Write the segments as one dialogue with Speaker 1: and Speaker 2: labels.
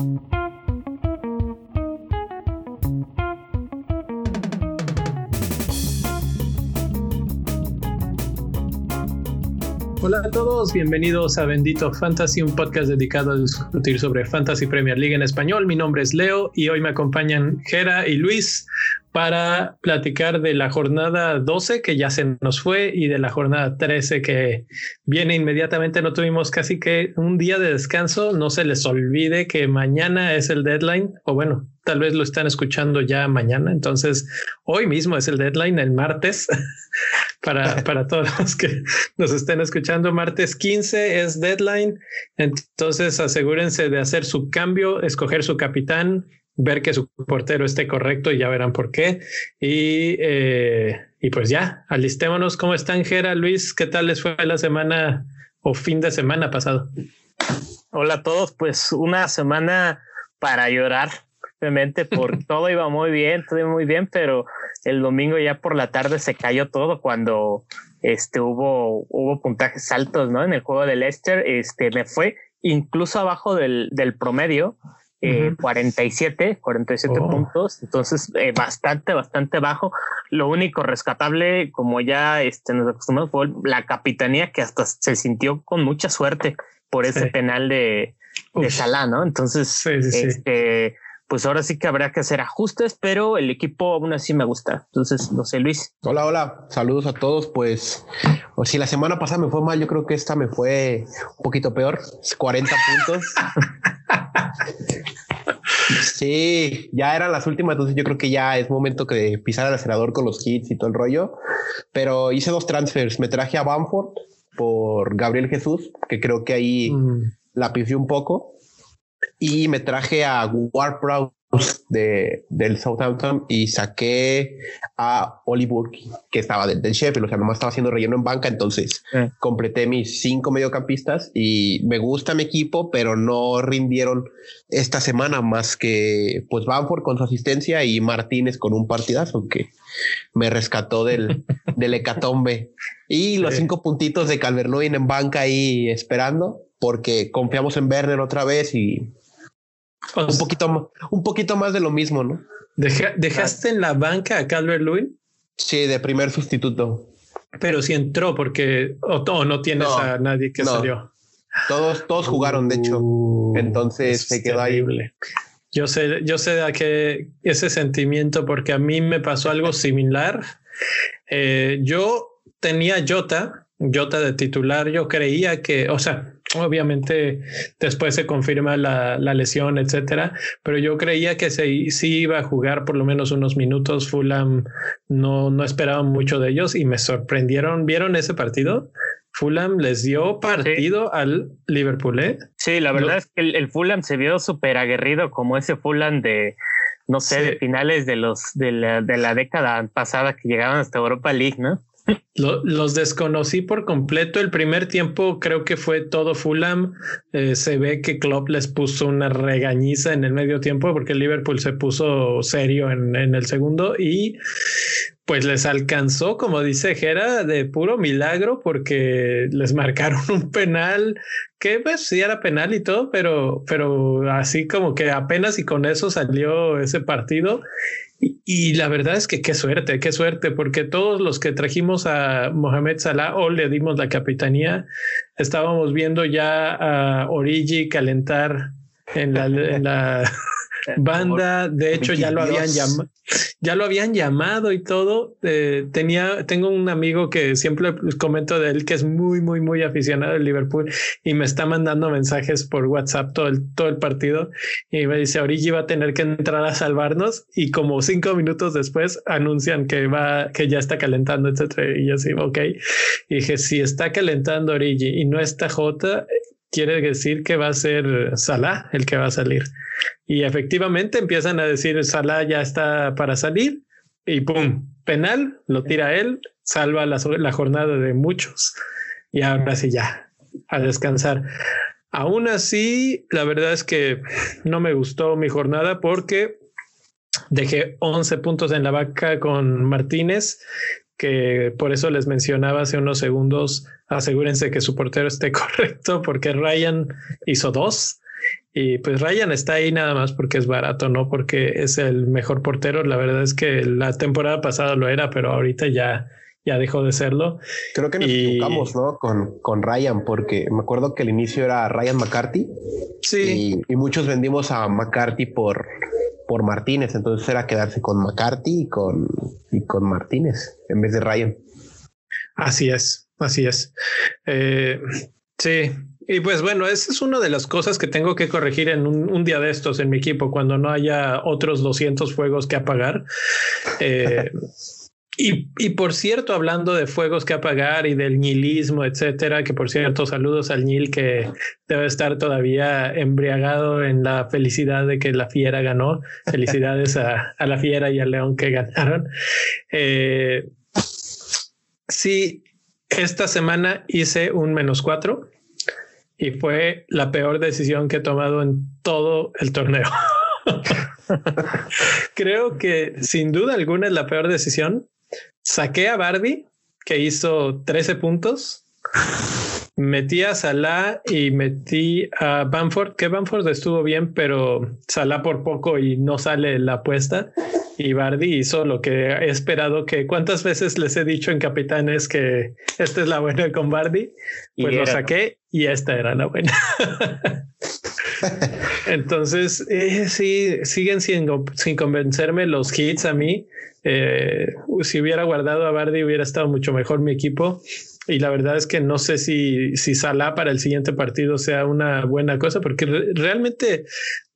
Speaker 1: Hola a todos, bienvenidos a Bendito Fantasy, un podcast dedicado a discutir sobre Fantasy Premier League en español. Mi nombre es Leo y hoy me acompañan Gera y Luis para platicar de la jornada 12 que ya se nos fue y de la jornada 13 que viene inmediatamente. No tuvimos casi que un día de descanso. No se les olvide que mañana es el deadline o bueno, tal vez lo están escuchando ya mañana. Entonces, hoy mismo es el deadline, el martes, para, para todos los que nos estén escuchando. Martes 15 es deadline. Entonces, asegúrense de hacer su cambio, escoger su capitán ver que su portero esté correcto y ya verán por qué. Y, eh, y pues ya, alistémonos. ¿Cómo están, Gera, Luis? ¿Qué tal les fue la semana o fin de semana pasado?
Speaker 2: Hola a todos, pues una semana para llorar, obviamente, porque todo iba muy bien, todo iba muy bien, pero el domingo ya por la tarde se cayó todo cuando este hubo, hubo puntajes altos, ¿no? En el juego de Leicester, este me fue incluso abajo del, del promedio 47, 47 puntos, entonces eh, bastante, bastante bajo. Lo único rescatable, como ya este, nos acostumbramos, fue la capitanía que hasta se sintió con mucha suerte por ese penal de, de Salah, ¿no? Entonces, este, pues ahora sí que habrá que hacer ajustes, pero el equipo aún así me gusta. Entonces, no sé, Luis.
Speaker 3: Hola, hola, saludos a todos. Pues, o si la semana pasada me fue mal, yo creo que esta me fue un poquito peor, 40 puntos. Sí, ya eran las últimas, entonces yo creo que ya es momento que pisar el acelerador con los hits y todo el rollo. Pero hice dos transfers. Me traje a Bamford por Gabriel Jesús, que creo que ahí mm. la pisé un poco. Y me traje a Ward de, del Southampton y saqué a Oliver que estaba del, del Sheffield, o sea, nomás estaba haciendo relleno en banca, entonces completé mis cinco mediocampistas y me gusta mi equipo, pero no rindieron esta semana más que pues Bamford con su asistencia y Martínez con un partidazo que me rescató del, del hecatombe. Y los cinco puntitos de Calvert-Lewin en banca ahí esperando porque confiamos en Werner otra vez y un poquito, un poquito más de lo mismo, ¿no?
Speaker 1: ¿Dejaste en la banca a Calvert Lewin?
Speaker 3: Sí, de primer sustituto.
Speaker 1: Pero si entró porque o, no tienes a nadie que salió.
Speaker 3: Todos, todos jugaron, de hecho. Uh, Entonces se quedó ahí.
Speaker 1: Yo sé, yo sé de qué ese sentimiento porque a mí me pasó algo similar. Eh, yo tenía Jota, Jota de titular. Yo creía que, o sea, Obviamente después se confirma la, lesión, etcétera, pero yo creía que se, sí iba a jugar por lo menos unos minutos. Fulham no, no esperaba mucho de ellos y me sorprendieron. ¿Vieron ese partido? Fulham les dio partido al Liverpool. ¿eh?
Speaker 2: Sí, la verdad es que el, Fulham se vio súper aguerrido como ese Fulham de, no sé, de finales de los de la, de la década pasada que llegaban hasta Europa League, ¿no?
Speaker 1: Los desconocí por completo. El primer tiempo creo que fue todo Fulham. Eh, se ve que Klopp les puso una regañiza en el medio tiempo porque Liverpool se puso serio en, en el segundo y pues les alcanzó, como dice Jera, de puro milagro porque les marcaron un penal que pues sí era penal y todo, pero, pero así como que apenas y con eso salió ese partido y, la verdad es que qué suerte, qué suerte, porque todos los que trajimos a Mohamed Salah o le dimos la capitanía, estábamos viendo ya a Origi calentar en la, en la banda. De hecho, ya lo habían llamado ya lo habían llamado y todo. Eh, tenía, tengo un amigo que siempre comento de él que es muy, muy, muy aficionado al Liverpool y me está mandando mensajes por WhatsApp todo el, todo el partido y me dice, Origi va a tener que entrar a salvarnos y como cinco minutos después anuncian que va, que ya está calentando, etcétera. Y yo sí, ok. Y dije, si está calentando Origi y no está Jota, quiere decir que va a ser Salah el que va a salir. Y efectivamente empiezan a decir Salah ya está para salir y pum, penal, lo tira él, salva la, la jornada de muchos y ahora sí ya, a descansar. Aún así, la verdad es que no me gustó mi jornada porque dejé 11 puntos en la vaca con Martínez que por eso les mencionaba hace unos segundos, asegúrense que su portero esté correcto, porque Ryan hizo dos Y pues Ryan está ahí nada más porque es barato, no porque es el mejor portero. La verdad es que la temporada pasada lo era, pero ahorita ya, ya dejó de serlo.
Speaker 3: Creo que nos equivocamos, ¿no? Con, con Ryan, porque me acuerdo que el inicio era Ryan McCarthy.
Speaker 1: Sí.
Speaker 3: Y, muchos vendimos a McCarthy por, por Martínez. Entonces era quedarse con McCarthy y con, y con Martínez en vez de Ryan.
Speaker 1: Así es, así es. Eh, sí, y pues bueno, esa es una de las cosas que tengo que corregir en un, día de estos en mi equipo, cuando no haya otros 200 fuegos que apagar. Eh, y, y, por cierto, hablando de fuegos que apagar y del nihilismo, etcétera, que por cierto, saludos al Nil que debe estar todavía embriagado en la felicidad de que la fiera ganó. Felicidades a, a la fiera y al león que ganaron. Eh, sí, esta semana hice un menos cuatro y fue la peor decisión que he tomado en todo el torneo. Creo que sin duda alguna es la peor decisión. Saqué a Barbie, que hizo 13 puntos. Metí a Salah y metí a Bamford, que Bamford estuvo bien, pero Salah por poco y no sale la apuesta y Bardi hizo lo que he esperado que cuántas veces les he dicho en Capitanes que esta es la buena con Bardi, pues lo saqué y esta era la buena. Entonces, eh, sí, siguen sin, sin convencerme los hits a mí. Eh, si hubiera guardado a Bardi hubiera estado mucho mejor mi equipo y la verdad es que no sé si, si Salah para el siguiente partido sea una buena cosa, porque realmente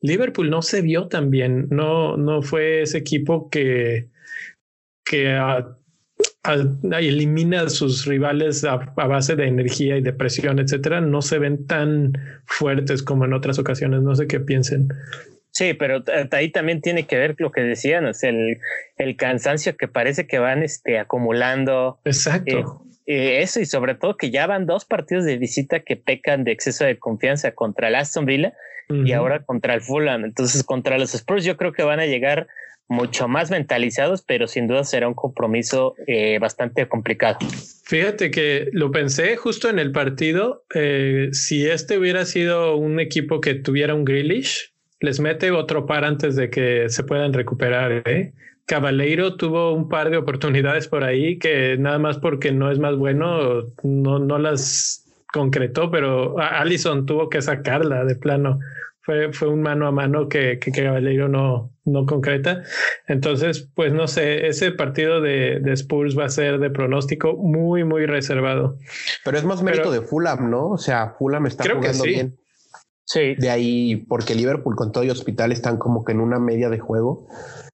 Speaker 1: Liverpool no se vio tan bien, no, no fue ese equipo que, que elimina a sus rivales a, base de energía y de presión, etcétera, no se ven tan fuertes como en otras ocasiones. No sé qué piensen.
Speaker 2: Sí, pero ahí también tiene que ver lo que decían, el, el cansancio que parece que van este, acumulando.
Speaker 1: Exacto. Eh,
Speaker 2: eh, eso y sobre todo que ya van dos partidos de visita que pecan de exceso de confianza contra el Aston Villa y ahora contra el Fulham. Entonces, contra los Spurs yo creo que van a llegar mucho más mentalizados, pero sin duda será un compromiso eh, bastante complicado.
Speaker 1: Fíjate que lo pensé justo en el partido. Eh, si este hubiera sido un equipo que tuviera un Grealish, les mete otro par antes de que se puedan recuperar. ¿eh? Cabaleiro tuvo un par de oportunidades por ahí que nada más porque no es más bueno, no, no las concretó, pero Allison tuvo que sacarla de plano. Fue, fue un mano a mano que, que, Cabaleiro no, no concreta. Entonces, pues no sé, ese partido de, de, Spurs va a ser de pronóstico muy, muy reservado.
Speaker 3: Pero es más mérito de Fulham, ¿no? O sea, Fulham está jugando bien.
Speaker 2: Sí.
Speaker 3: De ahí, porque Liverpool con todo y Hospital están como que en una media de juego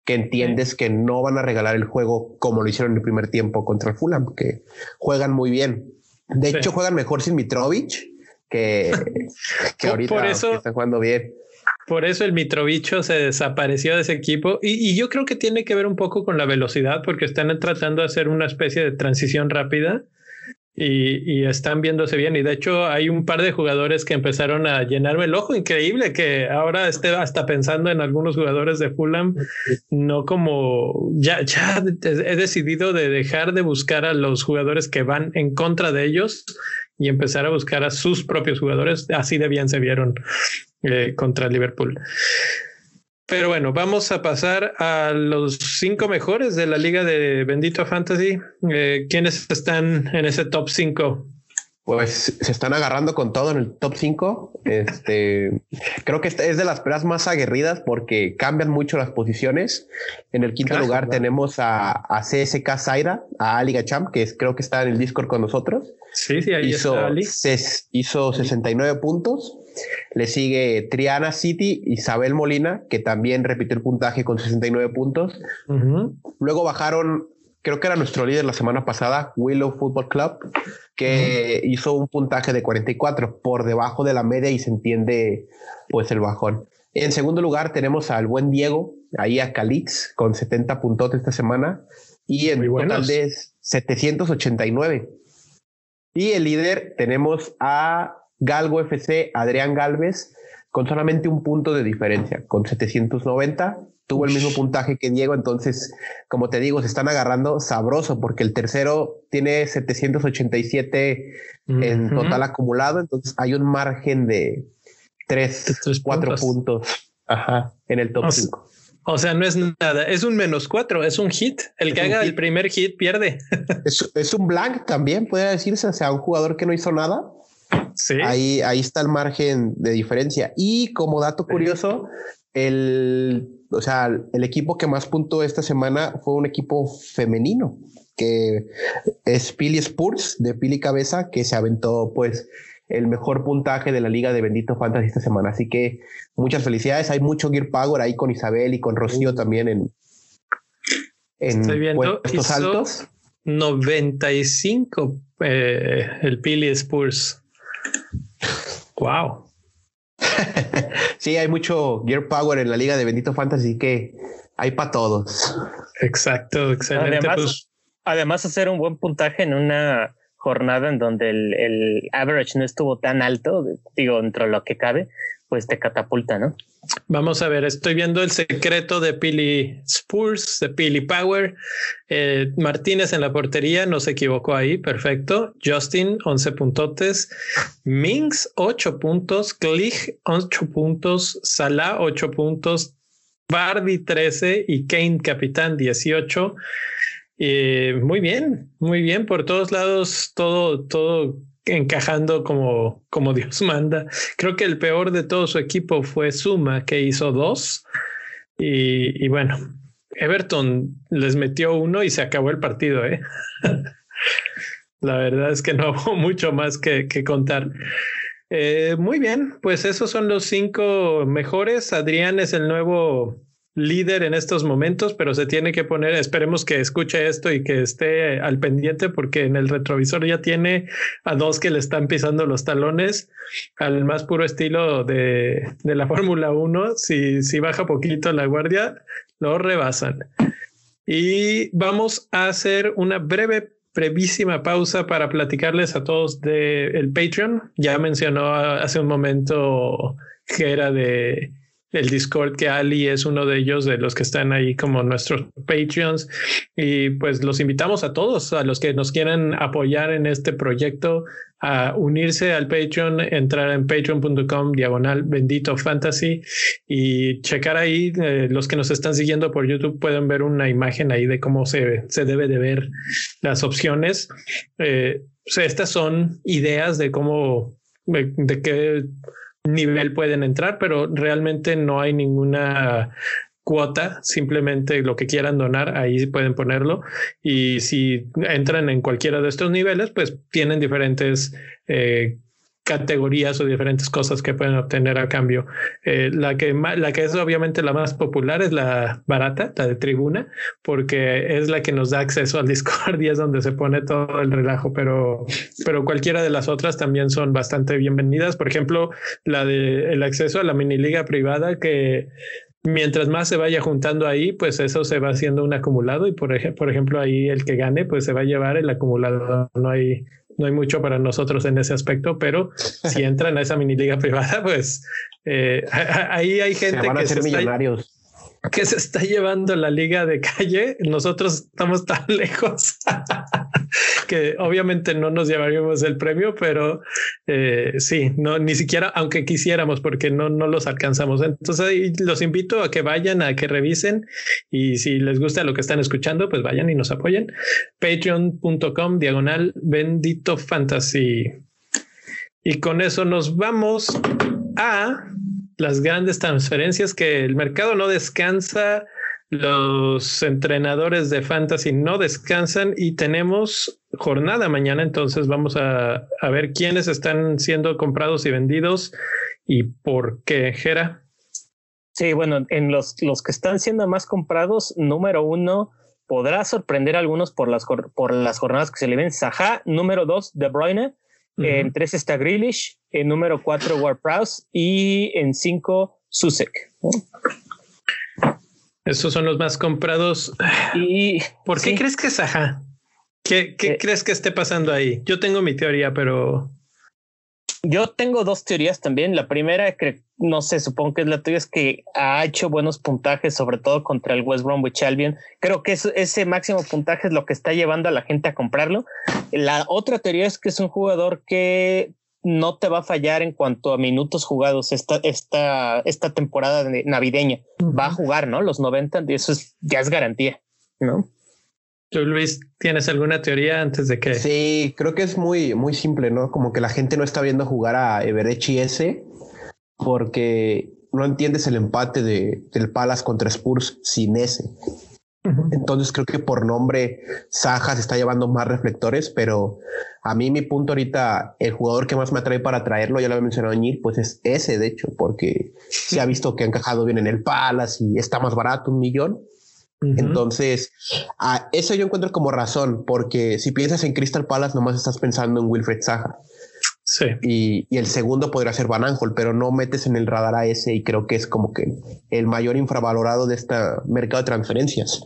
Speaker 3: que entiendes que no van a regalar el juego como lo hicieron en el primer tiempo contra el Fulham, que juegan muy bien. De hecho, juegan mejor sin Mitrovic que, que ahorita por eso, están jugando bien.
Speaker 1: Por eso el Mitrovic se desapareció de ese equipo y, y, yo creo que tiene que ver un poco con la velocidad porque están tratando de hacer una especie de transición rápida y, están viéndose bien. Y de hecho hay un par de jugadores que empezaron a llenarme el ojo. Increíble que ahora esté hasta pensando en algunos jugadores de Fulham, no como ya, ya he decidido de dejar de buscar a los jugadores que van en contra de ellos y empezar a buscar a sus propios jugadores. Así de bien se vieron eh, contra Liverpool. Pero bueno, vamos a pasar a los cinco mejores de la liga de Bendito Fantasy. Eh, ¿Quiénes están en ese top cinco?
Speaker 3: Pues se están agarrando con todo en el top 5. Este, creo que es de las peleas más aguerridas porque cambian mucho las posiciones. En el quinto lugar tenemos a, a, CSK Zaira, a Ali Gacham, que es, creo que está en el Discord con nosotros.
Speaker 1: Sí, sí, ahí
Speaker 3: hizo,
Speaker 1: está Ali.
Speaker 3: hizo 69 puntos. Le sigue Triana City, Isabel Molina, que también repitió el puntaje con 69 puntos. Luego bajaron, creo que era nuestro líder la semana pasada, Willow Football Club, que hizo un puntaje de 44 por debajo de la media y se entiende pues el bajón. En segundo lugar tenemos al buen Diego, ahí a Calitz con 70 puntos esta semana y en total de 789. Y el líder tenemos a Galgo FC, Adrián Galvez, con solamente un punto de diferencia, con 790. Tuvo el mismo puntaje que Diego, entonces, como te digo, se están agarrando sabroso porque el tercero tiene 787 en total acumulado, entonces hay un margen de tres, cuatro puntos. Ajá, en el top 5.
Speaker 1: O sea, no es nada, es un menos cuatro, es un hit. El que haga el primer hit pierde.
Speaker 3: Es, un blank también, puede decirse, o sea, un jugador que no hizo nada. Sí. Ahí, ahí está el margen de diferencia. Y como dato curioso, el, o sea, el equipo que más puntuó esta semana fue un equipo femenino, que es Pili Spurs de Pili Cabeza, que se aventó pues el mejor puntaje de la liga de Bendito Fantasy esta semana. Así que muchas felicidades. Hay mucho Gear Power ahí con Isabel y con Rocío también en,
Speaker 1: en Estoy viendo, puestos altos. 95 eh, el Pili Spurs. Wow.
Speaker 3: sí, hay mucho Gear Power en la liga de Bendito Fantasy que hay para todos.
Speaker 1: Exacto, excelente.
Speaker 2: Además, pues. además, hacer un buen puntaje en una jornada en donde el, el, average no estuvo tan alto, digo, dentro de lo que cabe, pues te catapulta, ¿no?
Speaker 1: Vamos a ver, estoy viendo el secreto de Pili Spurs, de Pili Power. Eh, Martínez en la portería, no se equivocó ahí, perfecto. Justin, 11 puntotes. Minx, 8 puntos. Klich, 8 puntos. Salah, 8 puntos. Bardi, 13. Y Kane, capitán, 18. Eh, muy bien, muy bien. Por todos lados, todo, todo encajando como, como Dios manda. Creo que el peor de todo su equipo fue Suma, que hizo dos. Y, bueno, Everton les metió uno y se acabó el partido. ¿eh? La verdad es que no hubo mucho más que, que contar. Eh, muy bien, pues esos son los cinco mejores. Adrián es el nuevo líder en estos momentos, pero se tiene que poner, esperemos que escuche esto y que esté al pendiente porque en el retrovisor ya tiene a dos que le están pisando los talones al más puro estilo de, de la Fórmula 1. Si, si baja poquito la guardia, lo rebasan. Y vamos a hacer una breve brevísima pausa para platicarles a todos del el Patreon. Ya mencionó hace un momento que era de el Discord que Ali es uno de ellos, de los que están ahí como nuestros Patreons. Y pues los invitamos a todos, a los que nos quieran apoyar en este proyecto, a unirse al Patreon, entrar en patreon.com diagonal bendito fantasy y checar ahí. Eh, los que nos están siguiendo por YouTube pueden ver una imagen ahí de cómo se, se debe de ver las opciones. Eh, estas son ideas de cómo, de qué nivel pueden entrar, pero realmente no hay ninguna cuota, simplemente lo que quieran donar, ahí pueden ponerlo. Y si entran en cualquiera de estos niveles, pues tienen diferentes eh, categorías o diferentes cosas que pueden obtener a cambio. Eh, la, que, la que es obviamente la más popular es la barata, la de tribuna, porque es la que nos da acceso al Discord y es donde se pone todo el relajo, pero, pero cualquiera de las otras también son bastante bienvenidas. Por ejemplo, la de el acceso a la mini liga privada que mientras más se vaya juntando ahí, pues eso se va haciendo un acumulado y por, por ejemplo ahí el que gane pues se va a llevar el acumulado. No hay, no hay mucho para nosotros en ese aspecto, pero si entran a esa mini liga privada, pues eh, ahí hay gente
Speaker 3: que se millonarios
Speaker 1: que se está llevando la liga de calle, nosotros estamos tan lejos que obviamente no nos llevaríamos el premio, pero eh, sí, no, ni siquiera, aunque quisiéramos, porque no, no los alcanzamos. Entonces los invito a que vayan, a que revisen y si les gusta lo que están escuchando, pues vayan y nos apoyen. Patreon.com diagonal bendito fantasy. Y con eso nos vamos a las grandes transferencias que el mercado no descansa, los entrenadores de fantasy no descansan y tenemos jornada mañana, entonces vamos a, ver quiénes están siendo comprados y vendidos y por qué, Jera.
Speaker 2: Sí, bueno, en los, los que están siendo más comprados, número uno, podrá sorprender a algunos por las, por las jornadas que se le ven. Saha, número dos, De Bruyne, en tres está Grealish, en número cuatro Ward Prowse y en cinco Susek.
Speaker 1: Esos son los más comprados. ¿Y por qué crees que es? ¿Qué, qué eh, crees que esté pasando ahí? Yo tengo mi teoría, pero
Speaker 2: yo tengo dos teorías también. La primera, que no sé, supongo que es la tuya, es que ha hecho buenos puntajes, sobre todo contra el West Bromwich Albion. Creo que ese máximo puntaje es lo que está llevando a la gente a comprarlo. La otra teoría es que es un jugador que no te va a fallar en cuanto a minutos jugados esta, esta, esta temporada navideña. Va a jugar, ¿no? Los 90, eso es, ya es garantía, ¿no?
Speaker 1: ¿Tú, Luis, tienes alguna teoría antes de que...?
Speaker 3: Sí, creo que es muy, muy simple, ¿no? Como que la gente no está viendo jugar a Everechi ese porque no entiendes el empate de, del Palace contra Spurs sin ese. Entonces creo que por nombre Saja se está llevando más reflectores, pero a mí mi punto ahorita, el jugador que más me atrae para traerlo, ya lo había mencionado Ñir, pues es ese, de hecho, porque se ha visto que ha encajado bien en el Palace y está más barato, un millón. Entonces, a eso yo encuentro como razón, porque si piensas en Crystal Palace, nomás estás pensando en Wilfred Saja.
Speaker 1: Sí.
Speaker 3: Y, y, el segundo podría ser Van Aanholt, pero no metes en el radar a ese y creo que es como que el mayor infravalorado de este mercado de transferencias.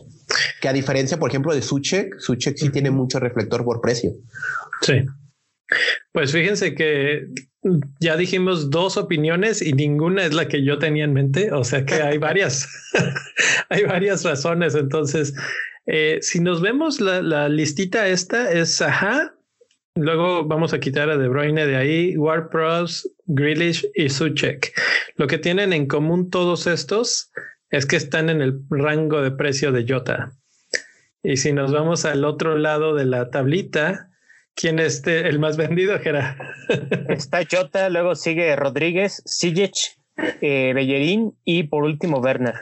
Speaker 3: Que a diferencia, por ejemplo, de Suchek, Suchek sí tiene mucho reflector por precio.
Speaker 1: Sí. Pues fíjense que ya dijimos dos opiniones y ninguna es la que yo tenía en mente. O sea que hay varias, hay varias razones. Entonces, eh, si nos vemos la, listita esta es ajá, Luego vamos a quitar a De Bruyne de ahí, Ward Prowse, y Suchek. Lo que tienen en común todos estos es que están en el rango de precio de Jota. Y si nos vamos al otro lado de la tablita, ¿quién es el más vendido, Gerard?
Speaker 2: Está Jota, luego sigue Rodríguez, Sijic, eh, Bellerín y por último Werner.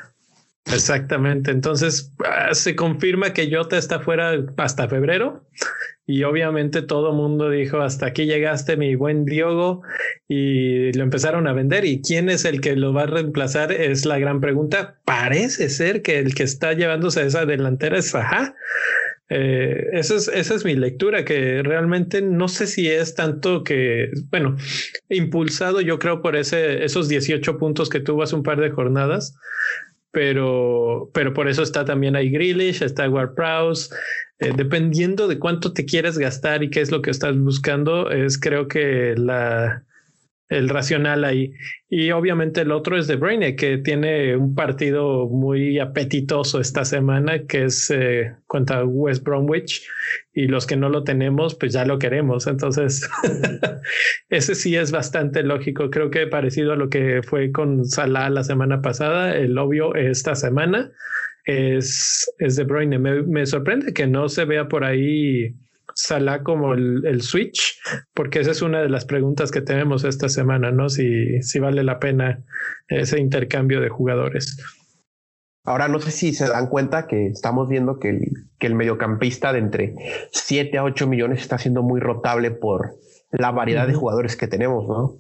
Speaker 1: Exactamente. Entonces ah, se confirma que Jota está fuera hasta febrero y obviamente todo mundo dijo hasta aquí llegaste mi buen Diogo y lo empezaron a vender y quién es el que lo va a reemplazar es la gran pregunta. Parece ser que el que está llevándose a esa delantera es Sajá. Eh, esa, es, esa es mi lectura, que realmente no sé si es tanto que, bueno, impulsado yo creo por ese, esos 18 puntos que tuvo hace un par de jornadas, pero, pero por eso está también ahí Grealish, está Ward Prowse. Eh, dependiendo de cuánto te quieres gastar y qué es lo que estás buscando, es creo que la, el racional ahí. Y obviamente el otro es De Bruyne, que tiene un partido muy apetitoso esta semana, que es eh, contra West Bromwich. Y los que no lo tenemos, pues ya lo queremos. Entonces, ese sí es bastante lógico. Creo que parecido a lo que fue con Salah la semana pasada, el obvio esta semana es, es De Bruyne. Me, me sorprende que no se vea por ahí Salah como el, switch, porque esa es una de las preguntas que tenemos esta semana, ¿no? Si, si vale la pena ese intercambio de jugadores.
Speaker 3: Ahora no sé si se dan cuenta que estamos viendo que el, que el mediocampista de entre 7 a 8 millones está siendo muy rotable por la variedad de jugadores que tenemos, ¿no?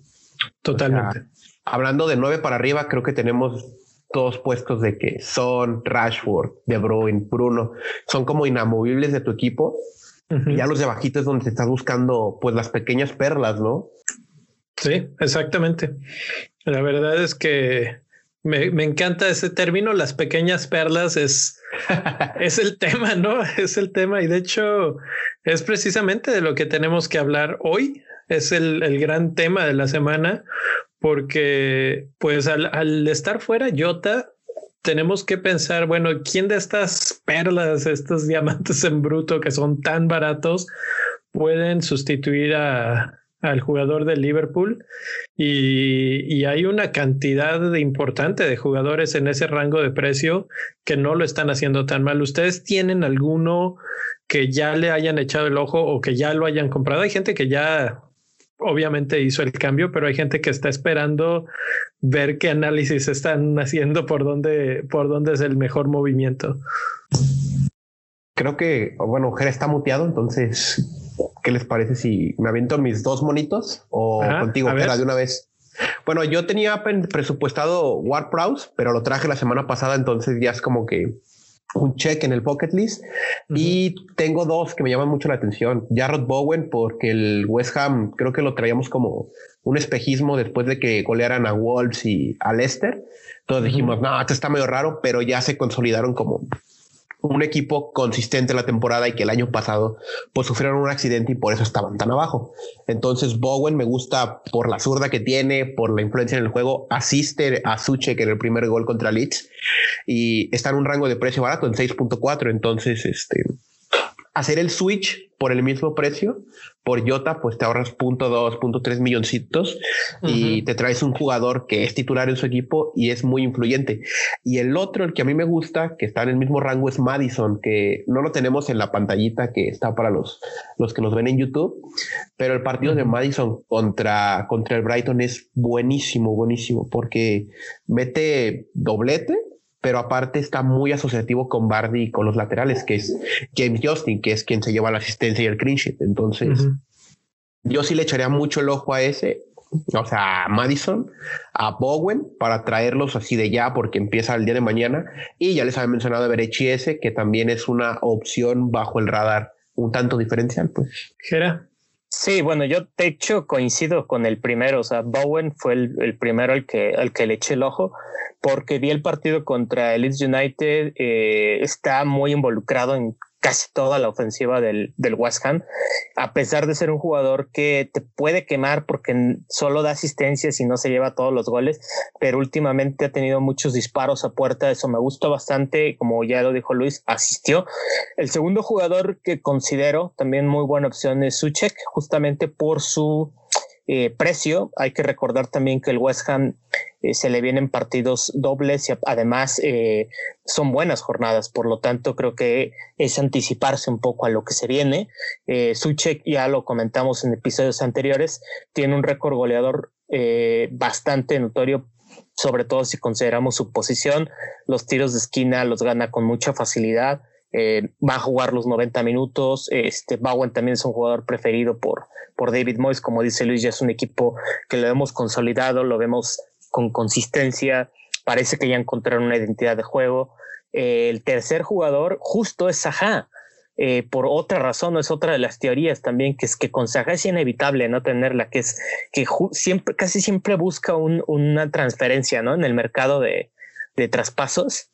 Speaker 1: Totalmente.
Speaker 3: hablando de 9 para arriba, creo que tenemos dos puestos de que son Rashford, De Bruyne, Bruno, son como inamovibles de tu equipo ya los de bajito es donde te estás buscando pues las pequeñas perlas, ¿no?
Speaker 1: Sí, exactamente. La verdad es que me, encanta ese término, las pequeñas perlas es, es el tema, ¿no? Es el tema y de hecho es precisamente de lo que tenemos que hablar hoy. Es el, el gran tema de la semana porque pues al, al estar fuera Jota tenemos que pensar, bueno, ¿quién de estas perlas, estos diamantes en bruto que son tan baratos, pueden sustituir a, al jugador de Liverpool? Y, y, hay una cantidad importante de jugadores en ese rango de precio que no lo están haciendo tan mal. ¿Ustedes tienen alguno que ya le hayan echado el ojo o que ya lo hayan comprado? Hay gente que ya obviamente hizo el cambio, pero hay gente que está esperando ver qué análisis están haciendo por dónde, por dónde es el mejor movimiento.
Speaker 3: Creo que, bueno, Ger está muteado, entonces, ¿qué les parece si me aviento mis dos monitos o contigo, Jera, de una vez? Bueno, yo tenía presupuestado War pero lo traje la semana pasada, entonces ya es como que un check en el pocket list y tengo dos que me llaman mucho la atención. Jarrod Bowen, porque el West Ham creo que lo traíamos como un espejismo después de que golearan a Wolves y a Leicester. Entonces dijimos, no, esto está medio raro, pero ya se consolidaron como un equipo consistente la temporada y que el año pasado pues sufrieron un accidente y por eso estaban tan abajo. Entonces Bowen me gusta por la zurda que tiene, por la influencia en el juego, asiste a Suche que en el primer gol contra Leeds y está en un rango de precio barato en 6.4, entonces este hacer el switch por el mismo precio, por Jota, pues te ahorras punto dos, punto tres milloncitos y te traes un jugador que es titular en su equipo y es muy influyente. Y el otro, el que a mí me gusta, que está en el mismo rango, es Madison, que no lo tenemos en la pantallita que está para los, los que nos ven en YouTube, pero el partido de Madison contra, contra el Brighton es buenísimo, buenísimo, porque mete doblete pero aparte está muy asociativo con Bardi y con los laterales, que es James Justin, que es quien se lleva la asistencia y el clean sheet. Entonces, yo sí le echaría mucho el ojo a ese, o sea, a Madison, a Bowen, para traerlos así de ya, porque empieza el día de mañana. Y ya les había mencionado a Berechi ese, que también es una opción bajo el radar un tanto diferencial, pues.
Speaker 1: Gera.
Speaker 2: Sí, bueno, yo de hecho coincido con el primero, o sea, Bowen fue el, primero al que, al que le eché el ojo, porque vi el partido contra el Leeds United, eh, está muy involucrado en casi toda la ofensiva del, del West Ham, a pesar de ser un jugador que te puede quemar porque solo da asistencias y no se lleva todos los goles, pero últimamente ha tenido muchos disparos a puerta, eso me gustó bastante, como ya lo dijo Luis, asistió. El segundo jugador que considero también muy buena opción es Suchek, justamente por su eh, precio. Hay que recordar también que el West Ham eh, se le vienen partidos dobles y además eh, son buenas jornadas. Por lo tanto, creo que es anticiparse un poco a lo que se viene. Suchek, ya lo comentamos en episodios anteriores, tiene un récord goleador bastante notorio sobre todo si consideramos su posición, los tiros de esquina los gana con mucha facilidad, va a jugar los 90 minutos, este Bowen también es un jugador preferido por, por David Moyes. Como dice Luis, ya es un equipo que lo hemos consolidado, lo vemos con consistencia, parece que ya encontraron una identidad de juego. Eh, el tercer jugador justo es Saha. Eh, por otra razón, es otra de las teorías también, que es que con Saha es inevitable no tenerla, que es que siempre, casi siempre busca una transferencia ¿no? en el mercado de, de traspasos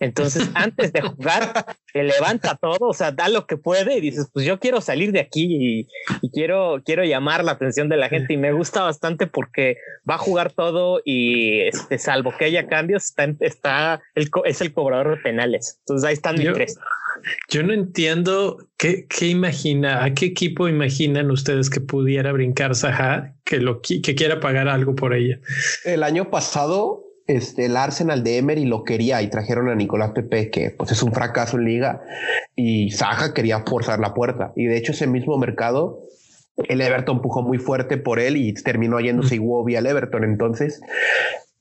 Speaker 2: entonces, antes de jugar, te levanta todo, o sea, da lo que puede y dices, pues yo quiero salir de aquí y, quiero, quiero llamar la atención de la gente y me gusta bastante porque va a jugar todo y este, salvo que haya cambios, está, está el, es el cobrador de penales. Entonces ahí están mis tres.
Speaker 1: Yo no entiendo qué, qué imagina, a qué equipo imaginan ustedes que pudiera brincar Saha que lo que quiera pagar algo por ella.
Speaker 3: El año pasado este, el Arsenal de Emery lo quería y trajeron a Nicolás Pepe, que pues es un fracaso en liga, y Saja quería forzar la puerta. Y de hecho ese mismo mercado, el Everton empujó muy fuerte por él y terminó yéndose Iwobi al Everton. Entonces,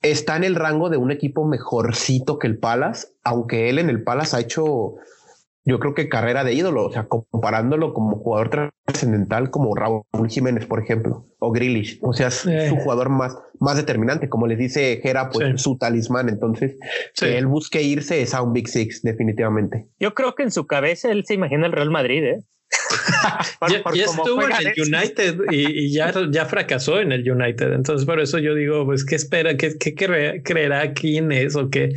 Speaker 3: está en el rango de un equipo mejorcito que el Palace, aunque él en el Palace ha hecho yo creo que carrera de ídolo, o sea, comparándolo como jugador trascendental como Raúl Jiménez, por ejemplo, o Grealish, o sea, es su jugador más, más determinante, como les dice Gera, pues su talismán, entonces, que él busque irse es a un Big Six, definitivamente.
Speaker 2: Yo creo que en su cabeza él se imagina el Real Madrid, ¿eh?
Speaker 1: ya, estuvo en el United y, ya, ya fracasó en el United. Entonces, por eso yo digo, pues, ¿qué espera? ¿Qué, qué creerá quién es? O qué?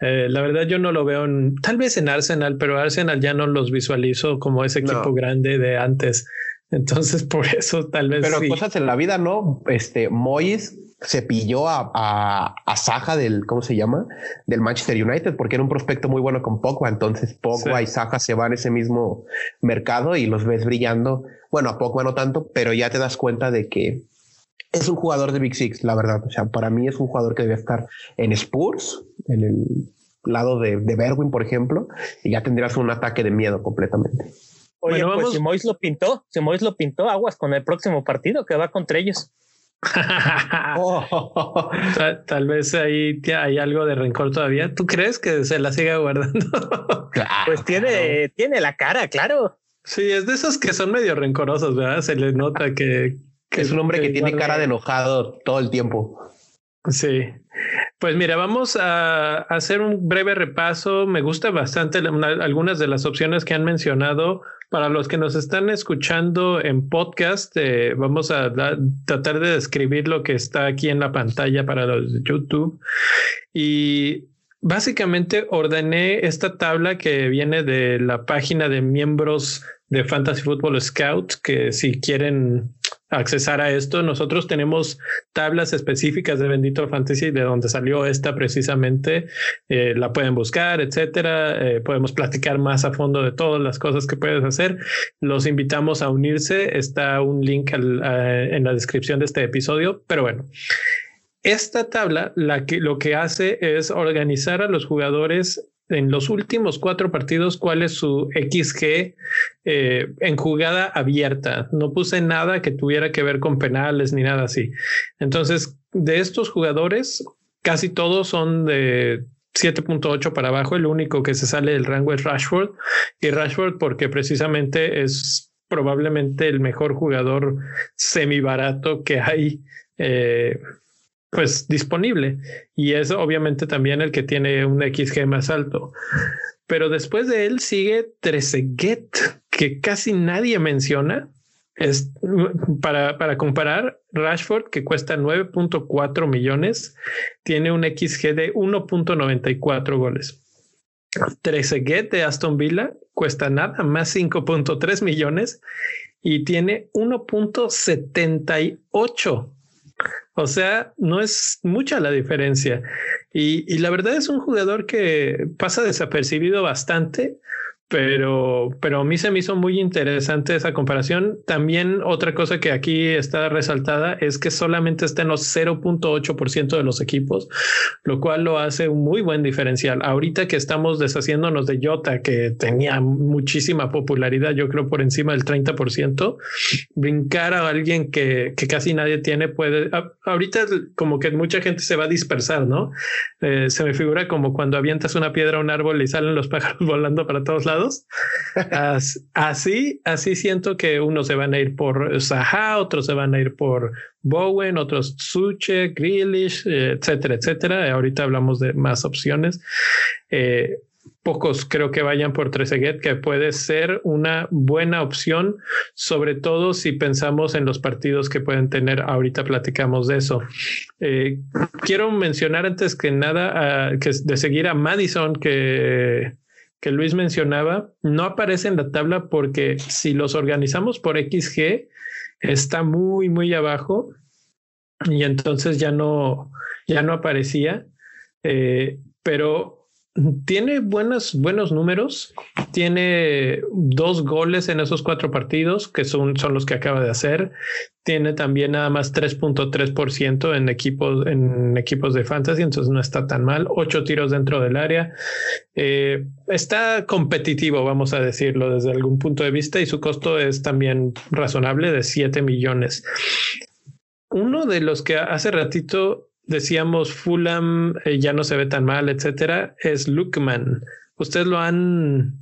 Speaker 1: Eh, la verdad, yo no lo veo tal vez en Arsenal, pero Arsenal ya no los visualizo como ese equipo grande de antes. Entonces, por eso tal vez.
Speaker 3: Pero cosas en la vida, ¿no? Este Moyes se pilló a, a, a, Saja del, ¿cómo se llama? Del Manchester United, porque era un prospecto muy bueno con Pogba. Entonces Pogba y Saja se van a ese mismo mercado y los ves brillando. Bueno, a Pogba no tanto, pero ya te das cuenta de que es un jugador de Big Six, la verdad. O sea, para mí es un jugador que debe estar en Spurs, en el lado de, de Berwin, por ejemplo, y ya tendrías un ataque de miedo completamente.
Speaker 2: Oye, bueno, pues si Mois lo pintó, si Mois lo pintó, aguas con el próximo partido que va contra ellos.
Speaker 1: Oh. tal, vez ahí hay algo de rencor todavía. ¿Tú crees que se la siga guardando?
Speaker 2: pues tiene, tiene la cara, claro.
Speaker 1: Sí, es de esos que son medio rencorosos, ¿verdad? Se le nota que,
Speaker 3: es un hombre que, tiene cara de enojado todo el tiempo.
Speaker 1: Sí. Pues mira, vamos a hacer un breve repaso. Me gusta bastante algunas de las opciones que han mencionado. Para los que nos están escuchando en podcast, eh, vamos a tratar de describir lo que está aquí en la pantalla para los de YouTube. Y básicamente ordené esta tabla que viene de la página de miembros de Fantasy Football Scout, que si quieren accesar a esto. Nosotros tenemos tablas específicas de Bendito Fantasy de donde salió esta precisamente. Eh, la pueden buscar, etcétera. Eh, podemos platicar más a fondo de todas las cosas que puedes hacer. Los invitamos a unirse. Está un link en la descripción de este episodio. Pero bueno, esta tabla la que, lo que hace es organizar a los jugadores en los últimos cuatro partidos cuál es su XG eh, en jugada abierta. No puse nada que tuviera que ver con penales ni nada así. Entonces, de estos jugadores, casi todos son de 7.8 para abajo. El único que se sale del rango es Rashford. Y Rashford porque precisamente es probablemente el mejor jugador semi barato que hay. Eh, pues disponible y es obviamente también el que tiene un XG más alto. Pero después de él sigue Trezeguet, que casi nadie menciona. Es para, para comparar, Rashford, que cuesta 9.4 millones, tiene un XG de 1.94 goles. Trezeguet de Aston Villa cuesta nada más 5.3 millones y tiene 1.78 o sea, no es mucha la diferencia. Y, la verdad es un jugador que pasa desapercibido bastante pero, pero a mí se me hizo muy interesante esa comparación. También otra cosa que aquí está resaltada es que solamente está en los 0.8% de los equipos, lo cual lo hace un muy buen diferencial. Ahorita que estamos deshaciéndonos de Jota, que tenía muchísima popularidad, yo creo por encima del 30%, brincar a alguien que, que casi nadie tiene puede, ahorita como que mucha gente se va a dispersar, ¿no? Eh, se me figura como cuando avientas una piedra a un árbol y salen los pájaros volando para todos lados así, así siento que unos se van a ir por Zaha, otros se van a ir por Bowen, otros Suche, Grealish, etcétera, etcétera. Ahorita hablamos de más opciones. Eh, pocos creo que vayan por Trezeguet, que puede ser una buena opción, sobre todo si pensamos en los partidos que pueden tener. Ahorita platicamos de eso. Eh, quiero mencionar antes que nada que de seguir a Madison, que que Luis mencionaba no aparece en la tabla porque si los organizamos por XG está muy, muy abajo y entonces ya no, ya no aparecía. Eh, pero tiene buenos, buenos números. Tiene dos goles en esos cuatro partidos, que son, son los que acaba de hacer. Tiene también nada más 3.3% en equipos, en equipos de fantasy, entonces no está tan mal. Ocho tiros dentro del área. Eh, está competitivo, vamos a decirlo, desde algún punto de vista, y su costo es también razonable de 7 millones. Uno de los que hace ratito decíamos Fulham eh, ya no se ve tan mal, etcétera, es Lukman. ¿Ustedes lo han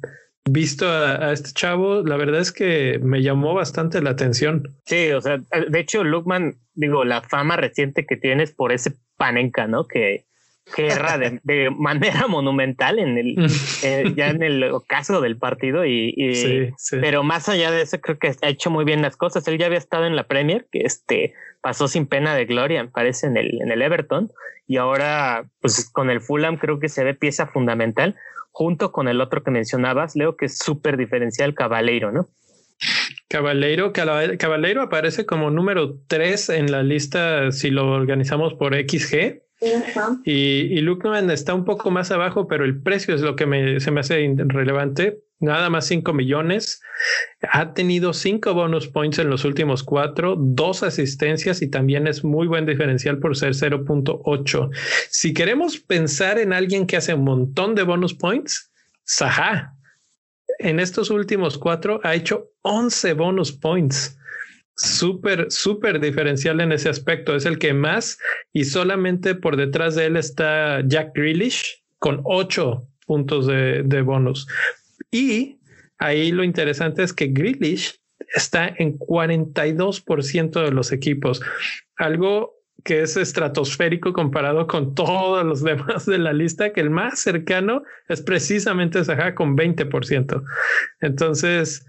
Speaker 1: visto a, este chavo? La verdad es que me llamó bastante la atención.
Speaker 2: Sí, o sea, de hecho, Lukman, digo, la fama reciente que tienes por ese panenca, ¿no? Que, que erra de, manera monumental en el eh, ya en el ocaso del partido y, pero más allá de eso creo que ha hecho muy bien las cosas él ya había estado en la Premier que este pasó sin pena de gloria me parece en el en el Everton. Y ahora pues con el Fulham creo que se ve pieza fundamental junto con el otro que mencionabas Leo que es súper diferencial Cabaleiro no
Speaker 1: Caballero, Caballero aparece como número 3 en la lista si lo organizamos por XG y, y Lukeman está un poco más abajo, pero el precio es lo que me, se me hace relevante. Nada más 5 millones. Ha tenido 5 bonus points en los últimos cuatro, dos asistencias y también es muy buen diferencial por ser 0.8. Si queremos pensar en alguien que hace un montón de bonus points, Saha. En estos últimos cuatro ha hecho 11 bonus points súper, súper diferencial en ese aspecto. Es el que más y solamente por detrás de él está Jack Grealish con ocho puntos de, de bonus. Y ahí lo interesante es que Grealish está en 42% de los equipos, algo que es estratosférico comparado con todos los demás de la lista, que el más cercano es precisamente Zaha con 20%. Entonces,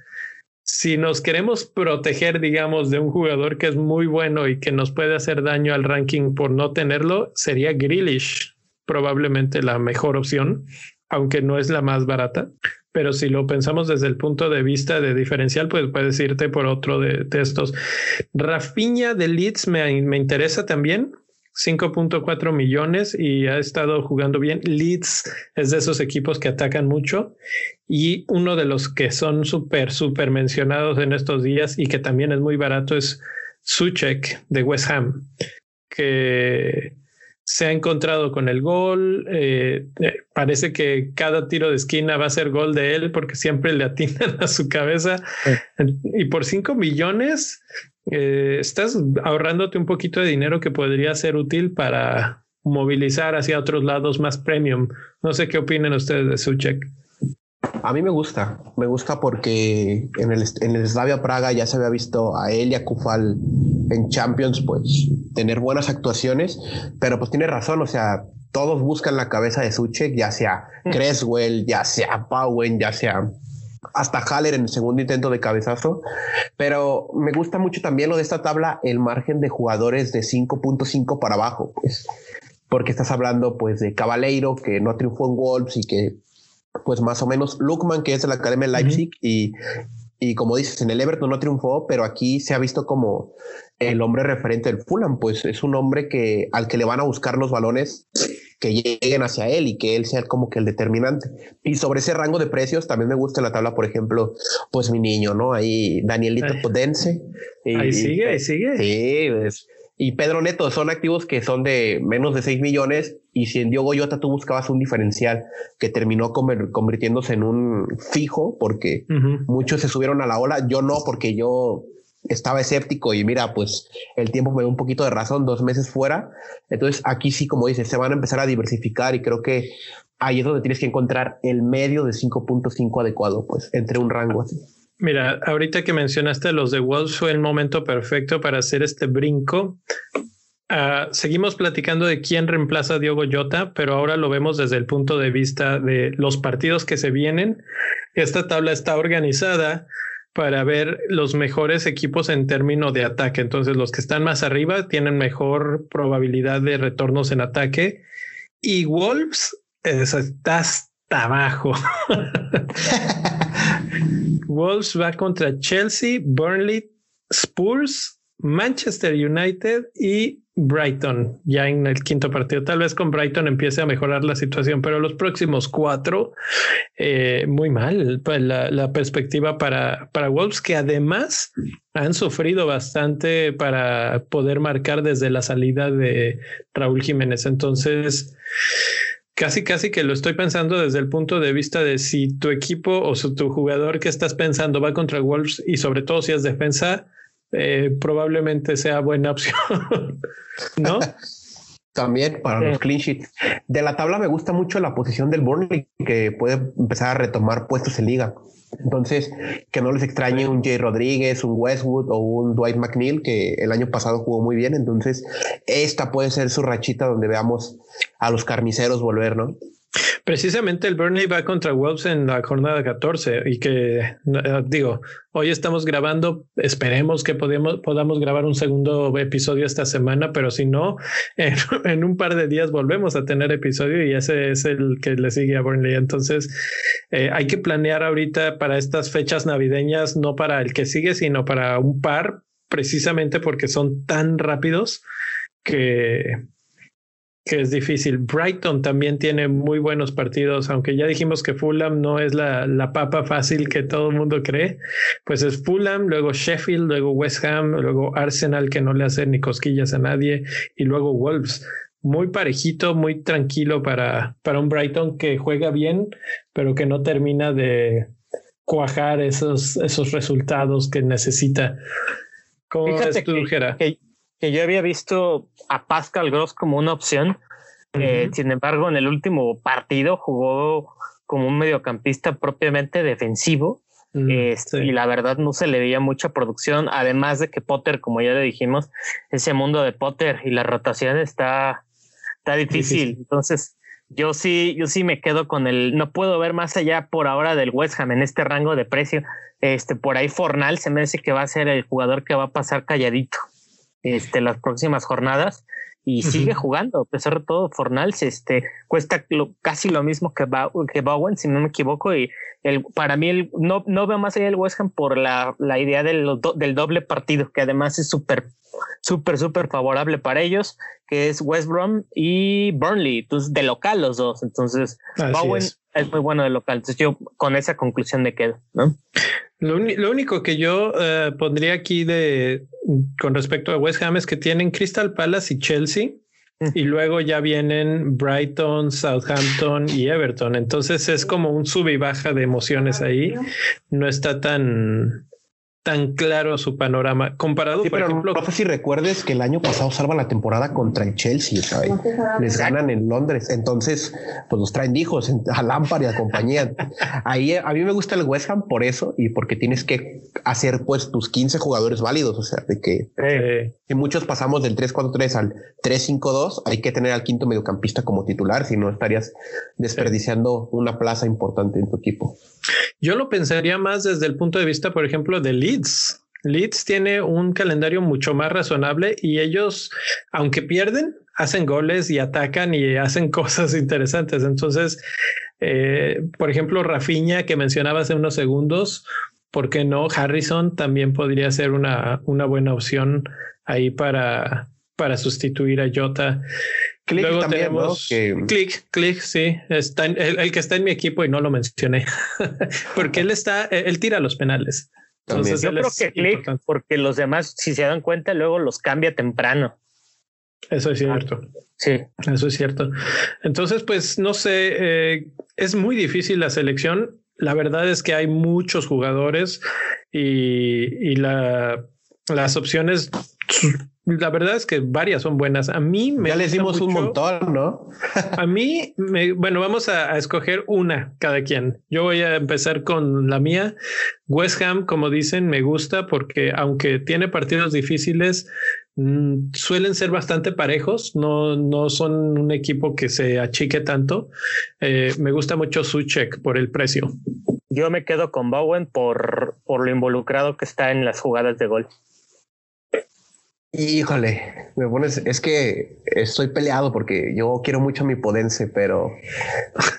Speaker 1: si nos queremos proteger, digamos, de un jugador que es muy bueno y que nos puede hacer daño al ranking por no tenerlo, sería Grealish probablemente la mejor opción, aunque no es la más barata. Pero si lo pensamos desde el punto de vista de diferencial, pues puedes irte por otro de, de estos. Rafiña de Leeds me, me interesa también. 5.4 millones y ha estado jugando bien. Leeds es de esos equipos que atacan mucho y uno de los que son súper, súper mencionados en estos días y que también es muy barato es Suchek de West Ham, que se ha encontrado con el gol. Eh, eh, parece que cada tiro de esquina va a ser gol de él porque siempre le atinan a su cabeza. Y por 5 millones eh, estás ahorrándote un poquito de dinero que podría ser útil para movilizar hacia otros lados más premium. No sé qué opinan ustedes de Suchek.
Speaker 3: A mí me gusta, me gusta porque en el, en el Slavia Praga ya se había visto a él y a Kufal en Champions, pues tener buenas actuaciones, pero pues tiene razón, o sea, todos buscan la cabeza de Suchek, ya sea mm. Creswell, ya sea Powen, ya sea hasta Haller en el segundo intento de cabezazo. Pero me gusta mucho también lo de esta tabla, el margen de jugadores de 5.5 para abajo, pues. Porque estás hablando pues de Cabaleiro, que no triunfó en Wolves y que pues más o menos Lukman, que es de la Academia de Leipzig, y, y como dices, en el Everton no triunfó, pero aquí se ha visto como el hombre referente del Fulham, pues es un hombre que al que le van a buscar los balones que lleguen hacia él y que él sea como que el determinante. Y sobre ese rango de precios también me gusta la tabla, por ejemplo, pues mi niño, ¿no? Ahí Danielito Podense.
Speaker 1: ahí sigue, ahí sigue.
Speaker 3: Sí, pues, y Pedro Neto son activos que son de menos de 6 millones y si en Diogo Jota tú buscabas un diferencial que terminó convirtiéndose en un fijo porque muchos se subieron a la ola, yo no porque yo estaba escéptico y mira, pues el tiempo me dio un poquito de razón, dos meses fuera. Entonces aquí sí, como dices, se van a empezar a diversificar y creo que ahí es donde tienes que encontrar el medio de 5.5 adecuado, pues entre un rango así.
Speaker 1: Mira, ahorita que mencionaste los de Wolves fue el momento perfecto para hacer este brinco. Uh, seguimos platicando de quién reemplaza a Diogo Jota, pero ahora lo vemos desde el punto de vista de los partidos que se vienen. Esta tabla está organizada para ver los mejores equipos en términos de ataque. Entonces, los que están más arriba tienen mejor probabilidad de retornos en ataque. Y Wolves está hasta abajo. Wolves va contra Chelsea, Burnley, Spurs, Manchester United y Brighton ya en el quinto partido. Tal vez con Brighton empiece a mejorar la situación, pero los próximos cuatro, eh, muy mal pues, la, la, perspectiva para, para Wolves, que además han sufrido bastante para poder marcar desde la salida de Raúl Jiménez. Entonces, casi, casi que lo estoy pensando desde el punto de vista de si tu equipo o tu jugador que estás pensando va contra Wolves y sobre todo si es defensa, eh, probablemente sea buena opción, ¿no?
Speaker 3: También para los clean sheets. De la tabla me gusta mucho la posición del Burnley, que puede empezar a retomar puestos en liga. Entonces, que no les extrañe un Jay Rodríguez, un Westwood o un Dwight McNeil, que el año pasado jugó muy bien. Entonces, esta puede ser su rachita donde veamos a los carniceros volver, ¿no?
Speaker 1: Precisamente el Burnley va contra Wolves en la jornada 14 y que eh, digo, hoy estamos grabando, esperemos que podamos, podamos grabar un segundo episodio esta semana, pero si no, en, un par de días volvemos a tener episodio y ese es el que le sigue a Burnley. Entonces eh, hay que planear ahorita para estas fechas navideñas, no para el que sigue, sino para un par, precisamente porque son tan rápidos que que es difícil. Brighton también tiene muy buenos partidos, aunque ya dijimos que Fulham no es la, la papa fácil que todo el mundo cree. Pues es Fulham, luego Sheffield, luego West Ham, luego Arsenal, que no le hace ni cosquillas a nadie, y luego Wolves. Muy parejito, muy tranquilo para, para un Brighton que juega bien, pero que no termina de cuajar esos, esos resultados que necesita.
Speaker 2: ¿Cómo Fíjate que, que yo había visto a Pascal Gross como una opción. Eh, sin embargo, en el último partido jugó como un mediocampista propiamente defensivo. Mm, este, y la verdad no se le veía mucha producción, además de que Potter, como ya le dijimos, ese mundo de Potter y la rotación está, está difícil. Entonces, yo sí, yo sí me quedo con el, no puedo ver más allá por ahora del West Ham en este rango de precio. Este, por ahí Fornal se me dice que va a ser el jugador que va a pasar calladito este, las próximas jornadas. y sigue jugando, a pesar de todo, Fornals este, cuesta casi lo mismo que, que Bowen, si no me equivoco, y el, para mí el, no, no veo más allá del West Ham por la, la idea del, del doble partido, que además es súper, súper, súper favorable para ellos, que es West Brom y Burnley, entonces de local los dos, entonces Bowen es. muy bueno de local, entonces yo con esa conclusión me quedo, ¿no?
Speaker 1: Lo, lo, único que yo uh, pondría aquí de con respecto a West Ham es que tienen Crystal Palace y Chelsea y luego ya vienen Brighton, Southampton y Everton. Entonces es como un sub y baja de emociones ahí. No está tan tan claro su panorama comparado,
Speaker 3: por ejemplo. No sé si recuerdes que el año pasado salva la temporada contra el Chelsea, ¿sabes? Les ganan en Londres. Entonces, pues los traen hijos a Lampard y a compañía. Ahí a mí me gusta el West Ham por eso y porque tienes que hacer pues tus 15 jugadores válidos. O sea, de que, que muchos pasamos del 3-4-3 al 3-5-2. Hay que tener al quinto mediocampista como titular, si no estarías desperdiciando una plaza importante en tu equipo.
Speaker 1: Yo lo pensaría más desde el punto de vista, por ejemplo, de Leeds. Leeds tiene un calendario mucho más razonable y ellos, aunque pierden, hacen goles y atacan y hacen cosas interesantes. Entonces, eh, por ejemplo, Rafinha, que mencionaba hace unos segundos, ¿por qué no? Harrison también podría ser una, una buena opción ahí para, para sustituir a Jota. Click Luego también, tenemos Click, Click, sí, está el, que está en mi equipo y no lo mencioné, porque él está, él tira los penales.
Speaker 2: Entonces, Yo creo que Click, porque los demás, si se dan cuenta, luego los cambia temprano.
Speaker 1: Eso es cierto.
Speaker 2: Sí.
Speaker 1: Eso es cierto. Entonces, pues no sé, eh, es muy difícil la selección. La verdad es que hay muchos jugadores y, y la, las opciones la verdad es que varias son buenas. A mí
Speaker 3: me. Ya les dimos un montón, ¿no?
Speaker 1: a mí, me, bueno, vamos a, escoger una cada quien. Yo voy a empezar con la mía. West Ham, como dicen, me gusta porque aunque tiene partidos difíciles, mm, suelen ser bastante parejos. No, no son un equipo que se achique tanto. Eh, me gusta mucho Suchek por el precio.
Speaker 2: Yo me quedo con Bowen por, por lo involucrado que está en las jugadas de gol.
Speaker 3: Híjole, me pones, es que estoy peleado porque yo quiero mucho a mi Podense, pero